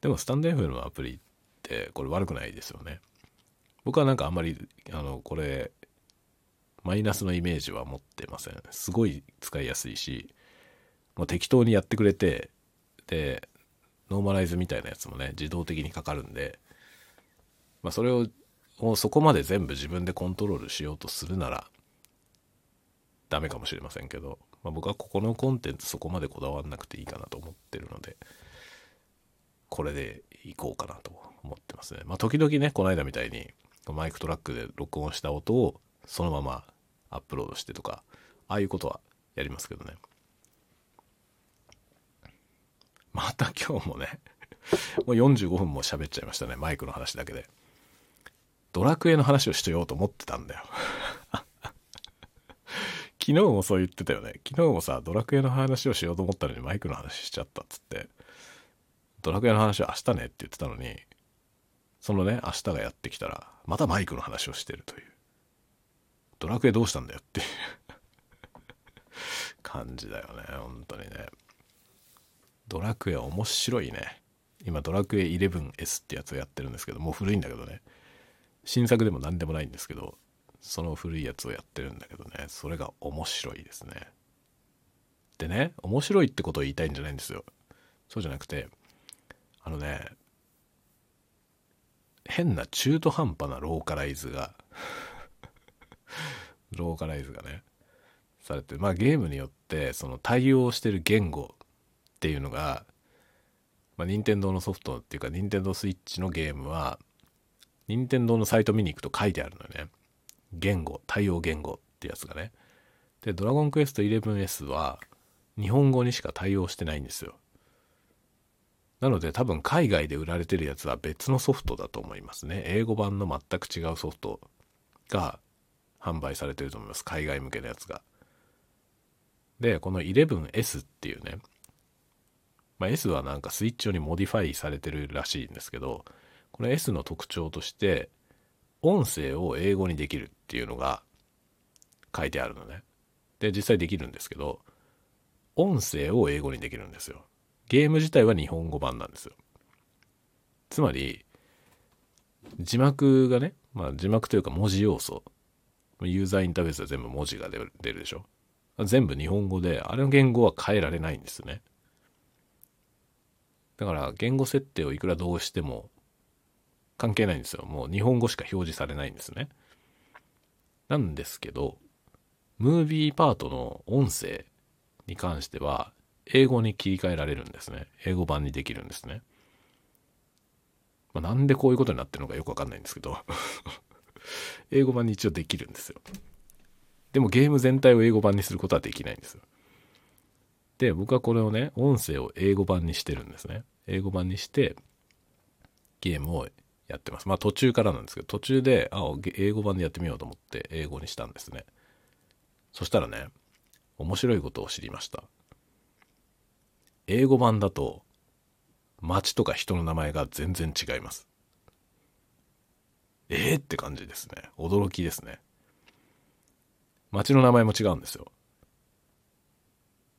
でもスタンド FM のアプリってこれ悪くないですよね。僕はなんかあんまりあのこれマイナスのイメージは持ってませんすごい使いやすいしもう適当にやってくれてでノーマライズみたいなやつもね自動的にかかるんで、まあ、それををそこまで全部自分でコントロールしようとするならダメかもしれませんけど、まあ、僕はここのコンテンツそこまでこだわんなくていいかなと思ってるのでこれでいこうかなと思ってますね。まあ時々ねこの間みたいにマイクトラックで録音した音をそのままアップロードしてとかああいうことはやりますけどね。また今日もねもう45分も喋っちゃいましたねマイクの話だけでドラクエの話をしとようと思ってたんだよ昨日もそう言ってたよね。昨日もさドラクエの話をしようと思ったのにマイクの話しちゃったっつって。ドラクエの話は明日ねって言ってたのにそのね明日がやってきたらまたマイクの話をしてるという。ドラクエどうしたんだよっていう。感じだよね本当にね。ドラクエ面白いね。今ドラクエ 11S ってやつをやってるんですけど、もう古いんだけどね。新作でも何でもないんですけど、その古いやつをやってるんだけどね、それが面白いですね。でね、面白いってことを言いたいんじゃないんですよ。そうじゃなくて、あのね、変な中途半端なローカライズが ローカライズがね、されて、まあゲームによってその対応してる言語っていうのが、まあ、任天堂のソフトっていうか、任天堂スイッチのゲームは、任天堂のサイト見に行くと書いてあるのよね。言語、対応言語ってやつがね。で、ドラゴンクエスト 11S は、日本語にしか対応してないんですよ。なので多分海外で売られてるやつは別のソフトだと思いますね。英語版の全く違うソフトが販売されてると思います。海外向けのやつが。で、この 11S っていうね、まあ、S はなんかスイッチ用にモディファイされてるらしいんですけど、この S の特徴として、音声を英語にできるっていうのが書いてあるのね。で、実際できるんですけど、音声を英語にできるんですよ。ゲーム自体は日本語版なんですよ。つまり、字幕がね、まあ字幕というか文字要素、ユーザーインターフェースは全部文字が出るでしょ。全部日本語で、あれの言語は変えられないんですね。だから言語設定をいくらどうしても関係ないんですよ。もう日本語しか表示されないんですね。なんですけど、ムービーパートの音声に関しては、英語に切り替えられるんですね。英語版にできるんですね。まあ、なんでこういうことになってるのかよくわかんないんですけど 英語版に一応できるんですよ。でもゲーム全体を英語版にすることはできないんですよ。で、僕はこれをね、音声を英語版にしてるんですね。英語版にして、ゲームをやってます。まあ途中からなんですけど、途中で、あ、英語版でやってみようと思って英語にしたんですね。そしたらね、面白いことを知りました。英語版だと、街とか人の名前が全然違います。えー、って感じですね。驚きですね。街の名前も違うんですよ。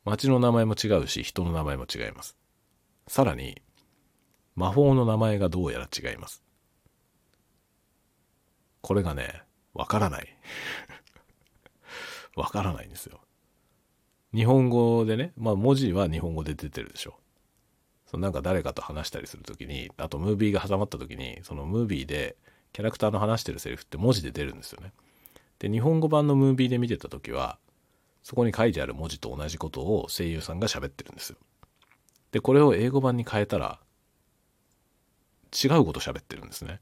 町の名前も違うし、人の名前も違います。さらに、魔法の名前がどうやら違います。これがね、わからない。わからないんですよ。日本語でね、まあ文字は日本語で出てるでしょ。そのなんか誰かと話したりするときに、あとムービーが挟まったときに、そのムービーでキャラクターの話してるセリフって文字で出るんですよね。で、日本語版のムービーで見てたときは、そこに書いてある文字と同じことを声優さんが喋ってるんですよ。で、これを英語版に変えたら、違うこと喋ってるんですね。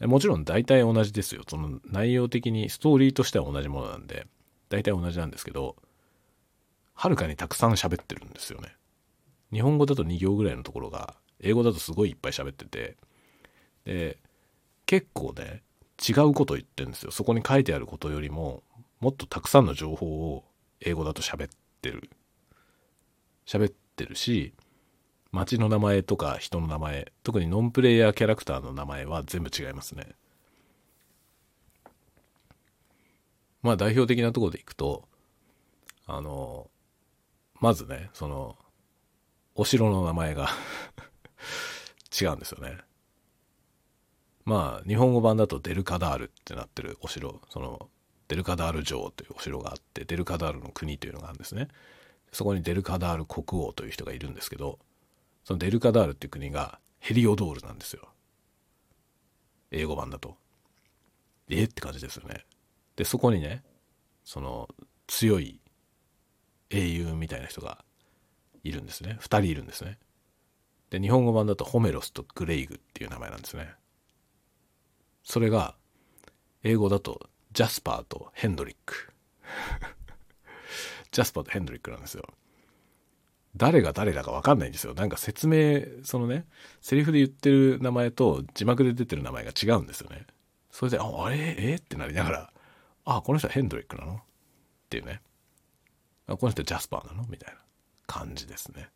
もちろん大体同じですよ。その内容的に、ストーリーとしては同じものなんで、大体同じなんですけど、はるかにたくさん喋ってるんですよね。日本語だと2行ぐらいのところが、英語だとすごいいっぱい喋ってて、で、結構ね、違うこと言ってるんですよ。そこに書いてあることよりも、もっとたくさんの情報を英語だと喋ってる。喋ってるし、街の名前とか人の名前、特にノンプレイヤーキャラクターの名前は全部違いますね。まあ代表的なところでいくと、あの、まずね、その、お城の名前が 違うんですよね。まあ、日本語版だとデルカダールってなってるお城、その、デルカダール城というお城があってデルカダールの国というのがあるんですねそこにデルカダール国王という人がいるんですけどそのデルカダールっていう国がヘリオドールなんですよ。英語版だと。え？って感じですよね。でそこにねその強い英雄みたいな人がいるんですね。2人いるんですね。で日本語版だとホメロスとグレイグっていう名前なんですね。それが英語だとジャスパーとヘンドリック。ジャスパーとヘンドリックなんですよ。誰が誰だか分かんないんですよ。なんか説明そのねセリフで言ってる名前と字幕で出てる名前が違うんですよね。それで「ああれ？え？ってなりながら「あこの人はヘンドリックなの?」っていうね。あこの人はジャスパーなの？みたいな感じですね。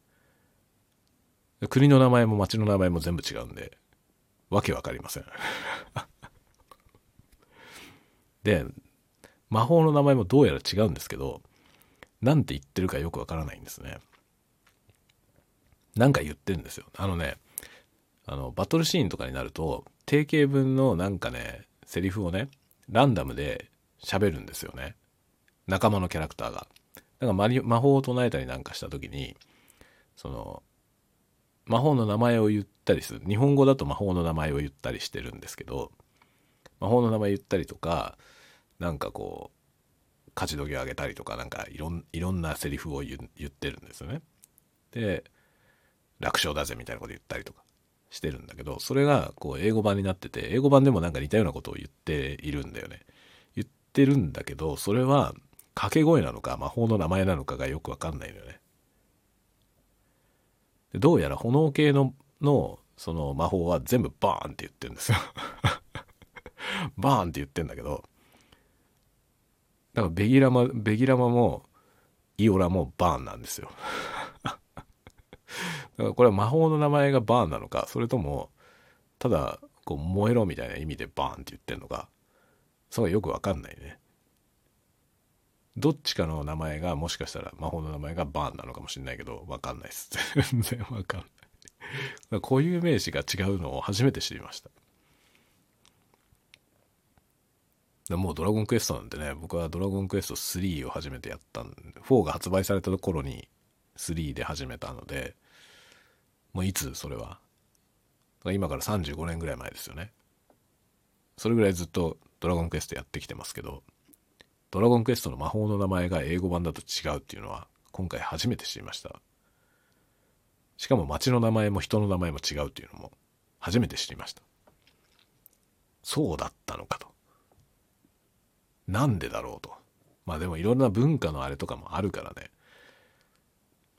国の名前も町の名前も全部違うんでわけわかりません。で魔法の名前もどうやら違うんですけど何て言ってるかよくわからないんですね。なんか言ってるんですよ。あのねあのバトルシーンとかになると定型文のなんかねセリフをねランダムで喋るんですよね。仲間のキャラクターが。だか魔法を唱えたりなんかした時にその魔法の名前を言ったりする。日本語だと魔法の名前を言ったりしてるんですけど魔法の名前言ったりとかなんかこう勝ち時を上げたりとかなんかいろんいろんなセリフを言ってるんですよね。で楽勝だぜみたいなこと言ったりとかしてるんだけどそれがこう英語版になってて英語版でもなんか似たようなことを言っているんだよね。言ってるんだけどそれは掛け声なのか魔法の名前なのかがよくわかんないのよね。どうやら炎系ののその魔法は全部バーンって言ってるんですよ バーンって言ってんだけどだからベギラマベギラマもイオラもバーンなんですよだからこれは魔法の名前がバーンなのかそれともただこう燃えろみたいな意味でバーンって言ってんのかそれがよくわかんないね。どっちかの名前がもしかしたら魔法の名前がバーンなのかもしれないけどわかんないです。全然わかんない。固有名詞が違うのを初めて知りました。もうドラゴンクエストなんてね僕はドラゴンクエスト3を初めてやったんで4が発売された頃に3で始めたのでもういつそれは今から35年ぐらい前ですよねそれぐらいずっとドラゴンクエストやってきてますけどドラゴンクエストの魔法の名前が英語版だと違うっていうのは今回初めて知りました。しかも街の名前も人の名前も違うっていうのも初めて知りました。そうだったのかと。なんでだろうと。まあでもいろんな文化のあれとかもあるからね。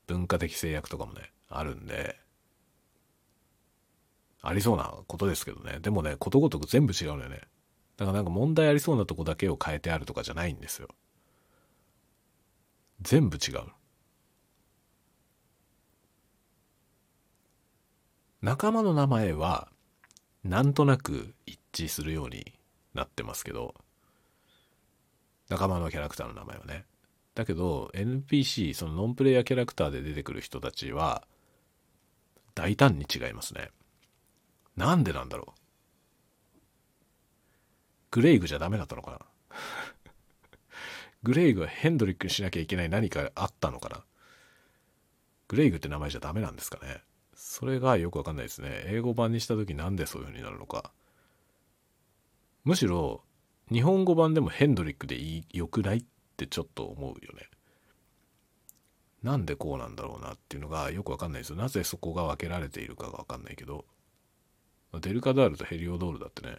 文化的制約とかもね、あるんで、ありそうなことですけどね。でもね、ことごとく全部違うのよね。だからなんか問題ありそうなとこだけを変えてあるとかじゃないんですよ。全部違う。仲間の名前はなんとなく一致するようになってますけど仲間のキャラクターの名前はねだけど NPC そのノンプレイヤーキャラクターで出てくる人たちは大胆に違いますねなんでなんだろう？グレイグじゃダメだったのかな？グレイグはヘンドリックにしなきゃいけない何かあったのかな？グレイグって名前じゃダメなんですかね？それがよくわかんないですね。英語版にした時なんでそういう風になるのか？むしろ日本語版でもヘンドリックでいいよくないってちょっと思うよね。なんでこうなんだろうなっていうのがよくわかんないですよ。なぜそこが分けられているかがわかんないけど。デルカダールとヘリオドールだってね、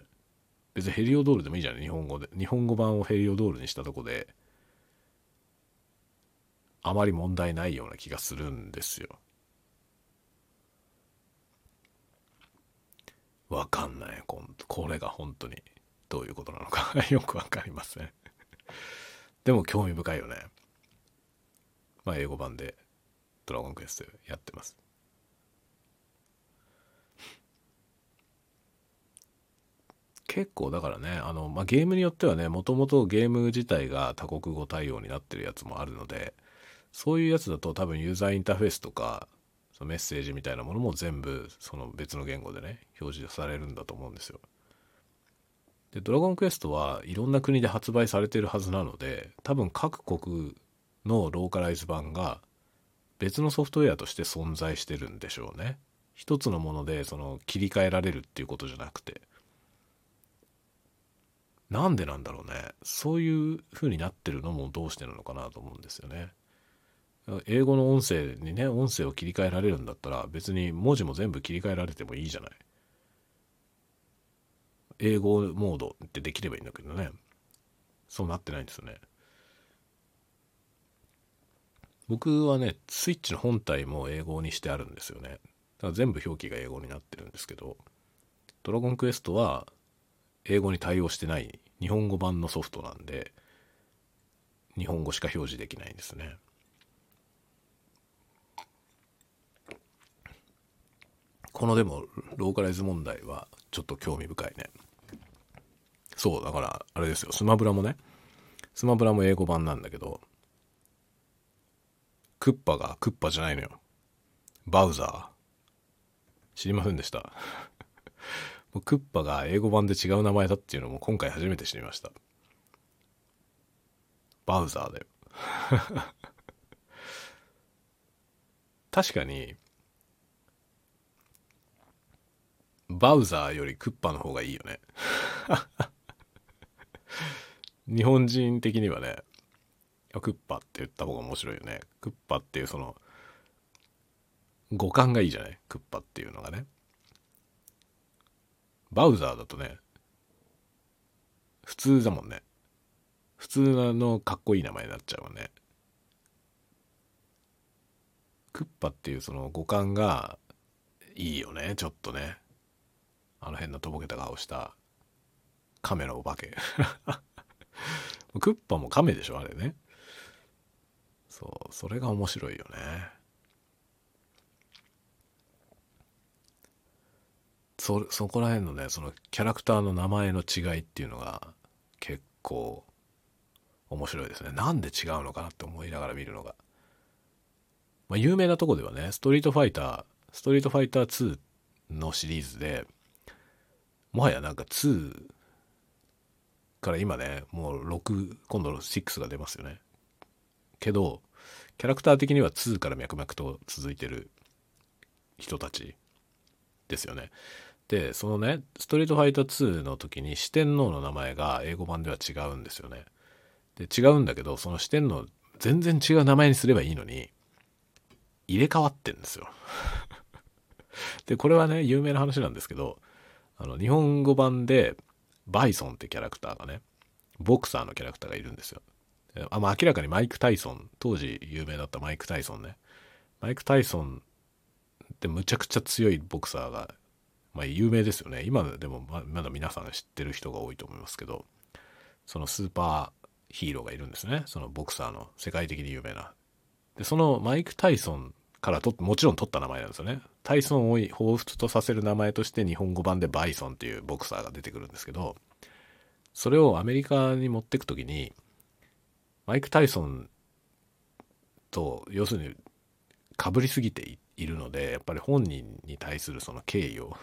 別にヘリオドールでもいいじゃない日本語で。日本語版をヘリオドールにしたとこであまり問題ないような気がするんですよ。わかんない。これが本当にどういうことなのか。よくわかりません。でも興味深いよね。まあ英語版でドラゴンクエストやってます。結構だからねあの、まあ、ゲームによってはねもともとゲーム自体が多国語対応になってるやつもあるのでそういうやつだと多分ユーザーインターフェースとかそのメッセージみたいなものも全部その別の言語でね表示されるんだと思うんですよ。でドラゴンクエストはいろんな国で発売されてるはずなので多分各国のローカライズ版が別のソフトウェアとして存在してるんでしょうね一つのものでその切り替えられるっていうことじゃなくてなんでなんだろうね。そういう風になってるのもどうしてなのかなと思うんですよね。英語の音声にね音声を切り替えられるんだったら別に文字も全部切り替えられてもいいじゃない。英語モードってできればいいんだけどね。そうなってないんですよね。僕はねスイッチの本体も英語にしてあるんですよね。だから全部表記が英語になってるんですけどドラゴンクエストは英語に対応してない日本語版のソフトなんで日本語しか表示できないんですね。このでもローカライズ問題はちょっと興味深いね。そうだからあれですよ。スマブラもねスマブラも英語版なんだけどクッパがクッパじゃないのよ。バウザー。知りませんでした？クッパが英語版で違う名前だっていうのも今回初めて知りました。バウザーだよ 確かにバウザーよりクッパの方がいいよね。日本人的にはねクッパって言った方が面白いよね。クッパっていうその語感がいいじゃない？クッパっていうのがね。バウザーだとね普通だもんね。普通のかっこいい名前になっちゃうもんね。クッパっていうその語感がいいよねちょっとね。あの変なとぼけた顔した。亀のお化け。クッパも亀でしょあれね。そうそれが面白いよね。そそこら辺のねそのキャラクターの名前の違いっていうのが結構面白いですねなんで違うのかなって思いながら見るのが、まあ、有名なとこではねストリートファイターストリートファイター2のシリーズでもはやなんか2から今ね、もう6、今度の6が出ますよね。けど、キャラクター的には2から脈々と続いてる人たちですよね。で、そのね、ストリートファイター2の時に四天王の名前が英語版では違うんですよね。で、違うんだけど、その四天王、全然違う名前にすればいいのに、入れ替わってんですよ。で、これはね、有名な話なんですけど、あの、日本語版で、バイソンってキャラクターがね、ボクサーのキャラクターがいるんですよ。あ、まあ、明らかにマイク・タイソン、当時有名だったマイク・タイソンね。マイク・タイソンってむちゃくちゃ強いボクサーが、まあ、有名ですよね。今でもまだ皆さん知ってる人が多いと思いますけど、そのスーパーヒーローがいるんですね。そのボクサーの世界的に有名な。で、そのマイク・タイソンからともちろん取った名前なんですよね。タイソンを彷彿とさせる名前として日本語版でバイソンっていうボクサーが出てくるんですけど、それをアメリカに持ってくときに、マイク・タイソンと、要するに、かぶりすぎているので、やっぱり本人に対するその敬意を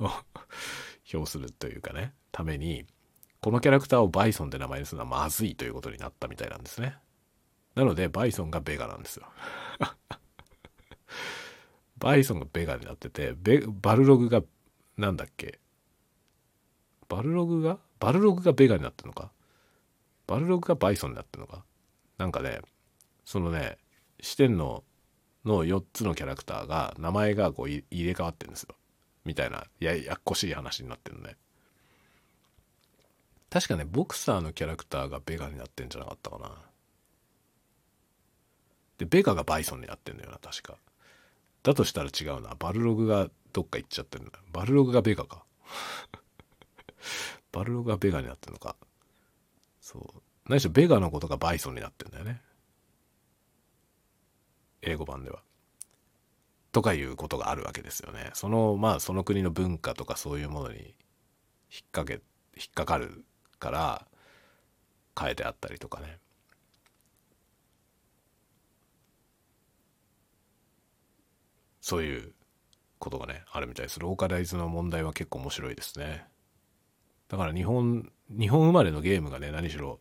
を表するというかね、ために、このキャラクターをバイソンって名前にするのはまずいということになったみたいなんですね。なので、バイソンがベガなんですよ。バイソンがベガになってて、バルログが、なんだっけ？バルログが？バルログがベガになってるのか？バルログがバイソンになってるのか？なんかね、そのね、四天王の4つのキャラクターが、名前がこう入れ替わってるんですよ。みたいな、ややっこしい話になってるね。確かね、ボクサーのキャラクターがベガになってんじゃなかったかな。で、ベガがバイソンになってんだよな、確か。だとしたら違うな。バルログがどっか行っちゃってるんだ。バルログがベガか。バルログがベガになってるのか。そう。何しろベガのことがバイソンになってんだよね。英語版では。とかいうことがあるわけですよね。その、まあ、その国の文化とかそういうものに引っ掛け、引っかかるから変えてあったりとかね。そういうことがね、あるみたいです。ローカライズの問題は結構面白いですね。だから日本日本生まれのゲームがね何しろ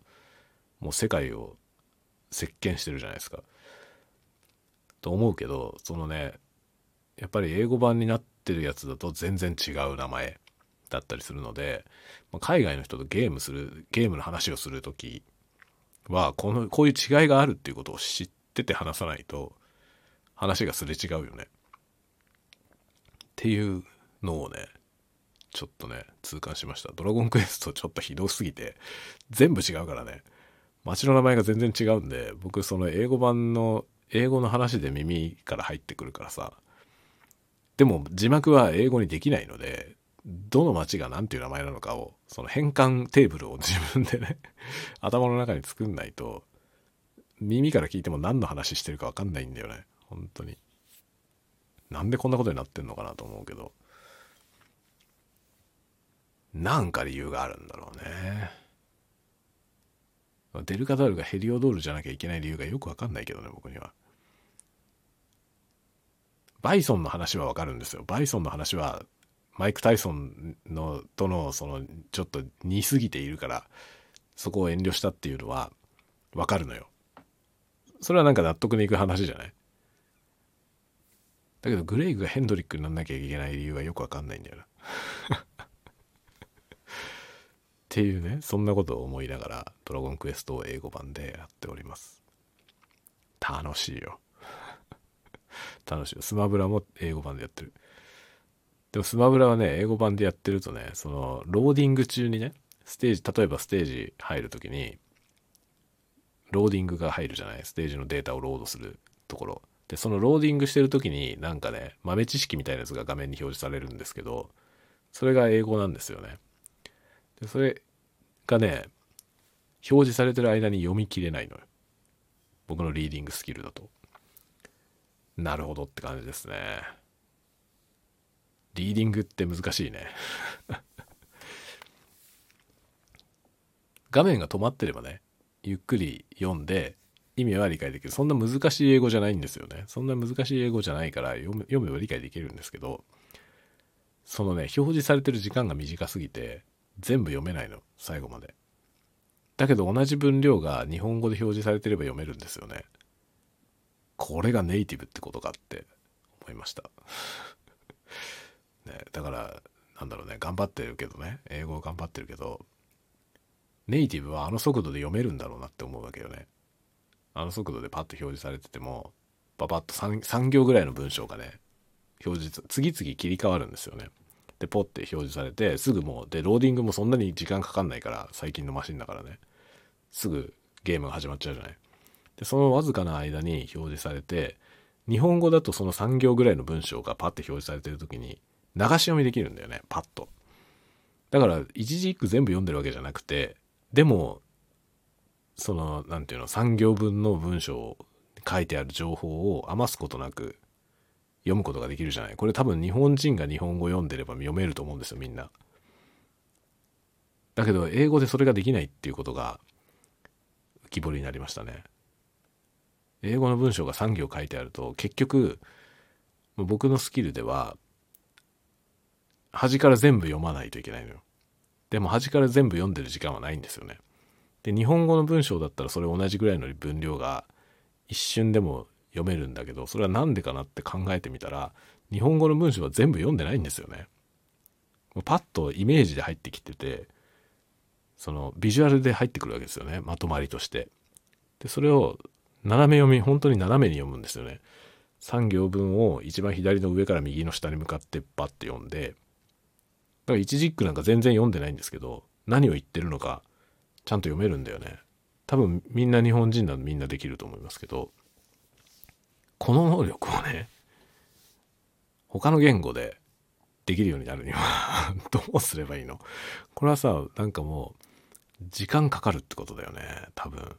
もう世界を席巻してるじゃないですかと思うけどそのねやっぱり英語版になってるやつだと全然違う名前だったりするので、まあ、海外の人とゲームするゲームの話をする時はこのこういう違いがあるっていうことを知ってて話さないと話がすれ違うよね。っていうのをねちょっとね痛感しました。ドラゴンクエストちょっとひどすぎて全部違うからね。街の名前が全然違うんで僕その英語版の英語の話で耳から入ってくるからさでも字幕は英語にできないのでどの町が何ていう名前なのかをその変換テーブルを自分でね 頭の中に作んないと耳から聞いても何の話してるか分かんないんだよね。本当に。なんでこんなことになってんのかなと思うけど。なんか理由があるんだろうね。デルカダールがヘリオドールじゃなきゃいけない理由がよく分かんないけどね僕には。バイソンの話は分かるんですよ。バイソンの話はマイク・タイソンのとのそのちょっと似すぎているからそこを遠慮したっていうのは分かるのよ。それはなんか納得のいく話じゃない？だけどグレイグがヘンドリックになんなきゃいけない理由はよく分かんないんだよな。っていうねそんなことを思いながら「ドラゴンクエスト」を英語版でやっております。楽しいよ。楽しいスマブラも英語版でやってるでもスマブラはね、英語版でやってるとね、その、ローディング中にね、ステージ、例えばステージ入るときに、ローディングが入るじゃない？ステージのデータをロードするところ。で、そのローディングしてるときに、なんかね、豆知識みたいなやつが画面に表示されるんですけど、それが英語なんですよね。で、それがね、表示されてる間に読み切れないのよ。僕のリーディングスキルだと。なるほどって感じですね。リーディングって難しいね。画面が止まってればねゆっくり読んで意味は理解できる。そんな難しい英語じゃないんですよね。そんな難しい英語じゃないから読読めば理解できるんですけどそのね表示されてる時間が短すぎて全部読めないの。最後まで。だけど同じ分量が日本語で表示されてれば読めるんですよね。これがネイティブってことかって思いました。ね、だからなんだろうね頑張ってるけどね英語頑張ってるけどネイティブはあの速度で読めるんだろうなって思うわけよね。あの速度でパッと表示されててもパパッと 3, 3行ぐらいの文章がね表示次々切り替わるんですよね。でポッて表示されてすぐもうでローディングもそんなに時間かかんないから最近のマシンだからね。すぐゲームが始まっちゃうじゃない。でそのわずかな間に表示されて日本語だとその3行ぐらいの文章がパッて表示されてる時に流し読みできるんだよねパッと。だから一字一句全部読んでるわけじゃなくてでもその何て言うの3行分の文章を書いてある情報を余すことなく読むことができるじゃない。これ多分日本人が日本語読んでれば読めると思うんですよみんな。だけど英語でそれができないっていうことが浮き彫りになりましたね。英語の文章が3行書いてあると結局僕のスキルでは端から全部読まないといけないのよ。でも端から全部読んでる時間はないんですよね。で、日本語の文章だったらそれ同じぐらいの分量が一瞬でも読めるんだけど、それは何でかなって考えてみたら、日本語の文章は全部読んでないんですよね。パッとイメージで入ってきてて、そのビジュアルで入ってくるわけですよね。まとまりとして。で、それを斜め読み、本当に斜めに読むんですよね。3行分を一番左の上から右の下に向かってバッて読んで、だから一軸なんか全然読んでないんですけど、何を言ってるのかちゃんと読めるんだよね。多分みんな日本人ならみんなできると思いますけど、この能力をね、他の言語でできるようになるには どうすればいいの？これはさ、なんかもう、時間かかるってことだよね、多分。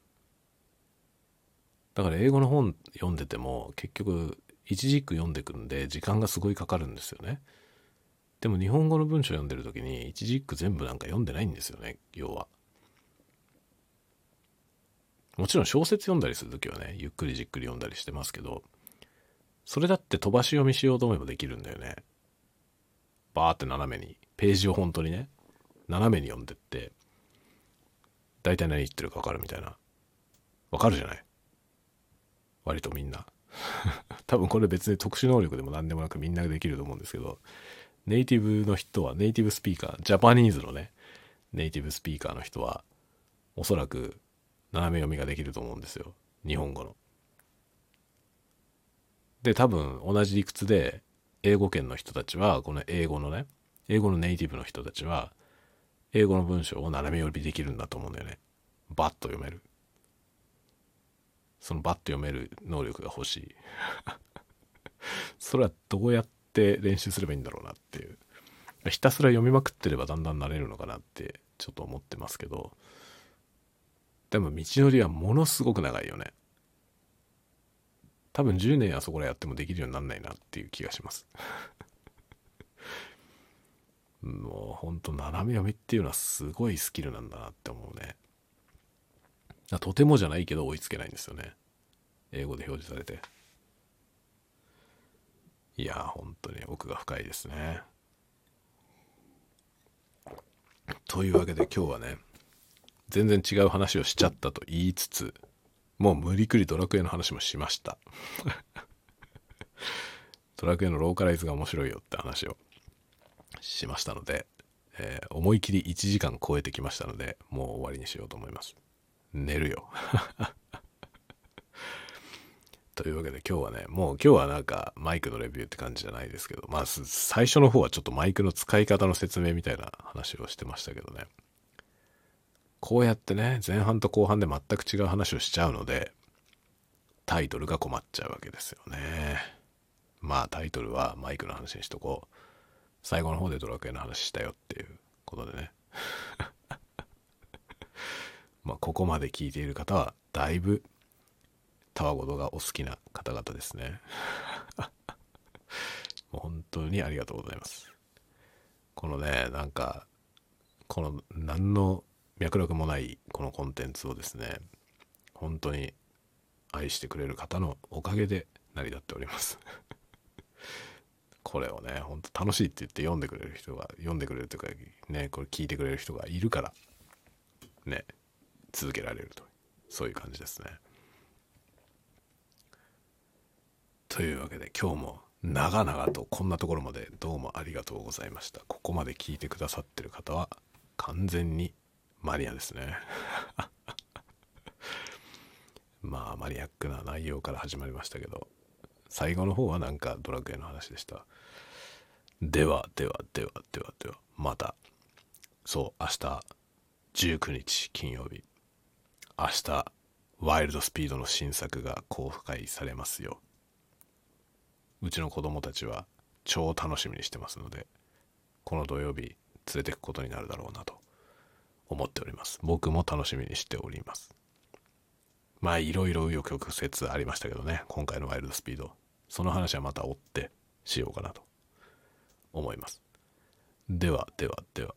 だから英語の本読んでても、結局、一軸読んでくんで、時間がすごいかかるんですよね。でも日本語の文章読んでる時に一字一句全部なんか読んでないんですよね要は。もちろん小説読んだりする時はねゆっくりじっくり読んだりしてますけどそれだって飛ばし読みしようと思えばできるんだよね。バーって斜めにページを本当にね斜めに読んでって大体何言ってるか分かるみたいな分かるじゃない？割とみんな 多分これ別に特殊能力でも何でもなくみんなできると思うんですけどネイティブの人はネイティブスピーカージャパニーズのねネイティブスピーカーの人はおそらく斜め読みができると思うんですよ日本語の。で多分同じ理屈で英語圏の人たちはこの英語のね英語のネイティブの人たちは英語の文章を斜め読みできるんだと思うんだよね。バッと読める。そのバッと読める能力が欲しい。それはどうやって練習すればいいんだろうなっていう。ひたすら読みまくってればだんだん慣れるのかなってちょっと思ってますけど、でも道のりはものすごく長いよね。多分10年あそこらやってもできるようになんないなっていう気がします もうほんと斜め読みっていうのはすごいスキルなんだなって思うねとてもじゃないけど追いつけないんですよね。英語で表示されて。いや本当に奥が深いですね。というわけで今日はね全然違う話をしちゃったと言いつつもう無理くりドラクエの話もしました。ドラクエのローカライズが面白いよって話をしましたので、えー、思い切り1時間超えてきましたのでもう終わりにしようと思います。寝るよ。というわけで今日はねもう今日はなんかマイクのレビューって感じじゃないですけどまあ最初の方はちょっとマイクの使い方の説明みたいな話をしてましたけどね。こうやってね前半と後半で全く違う話をしちゃうのでタイトルが困っちゃうわけですよね。まあタイトルはマイクの話にしとこう。最後の方でドラクエの話したよっていうことでね。まあここまで聞いている方はだいぶたわごとがお好きな方々ですね。もう本当にありがとうございます。このねなんかこの何の脈絡もないこのコンテンツをですね本当に愛してくれる方のおかげで成り立っております。これをねほんと楽しいって言って読んでくれる人が読んでくれるというかねこれ聞いてくれる人がいるからね続けられると。そういう感じですね。というわけで今日も長々とこんなところまでどうもありがとうございました。ここまで聞いてくださってる方は完全にマニアですね。まあマニアックな内容から始まりましたけど最後の方はなんかドラクエの話でした。ではではではではではまた。そう明日19日金曜日。明日ワイルドスピードの新作が公開されますよ。うちの子供たちは超楽しみにしてますのでこの土曜日連れてくことになるだろうなと思っております。僕も楽しみにしております。まあいろいろ紆余曲折ありましたけどね。今回のワイルドスピードその話はまた追ってしようかなと思います。ではではでは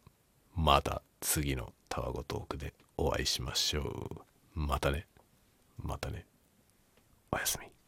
また次のタワゴトークでお会いしましょう。またね。またね。おやすみ。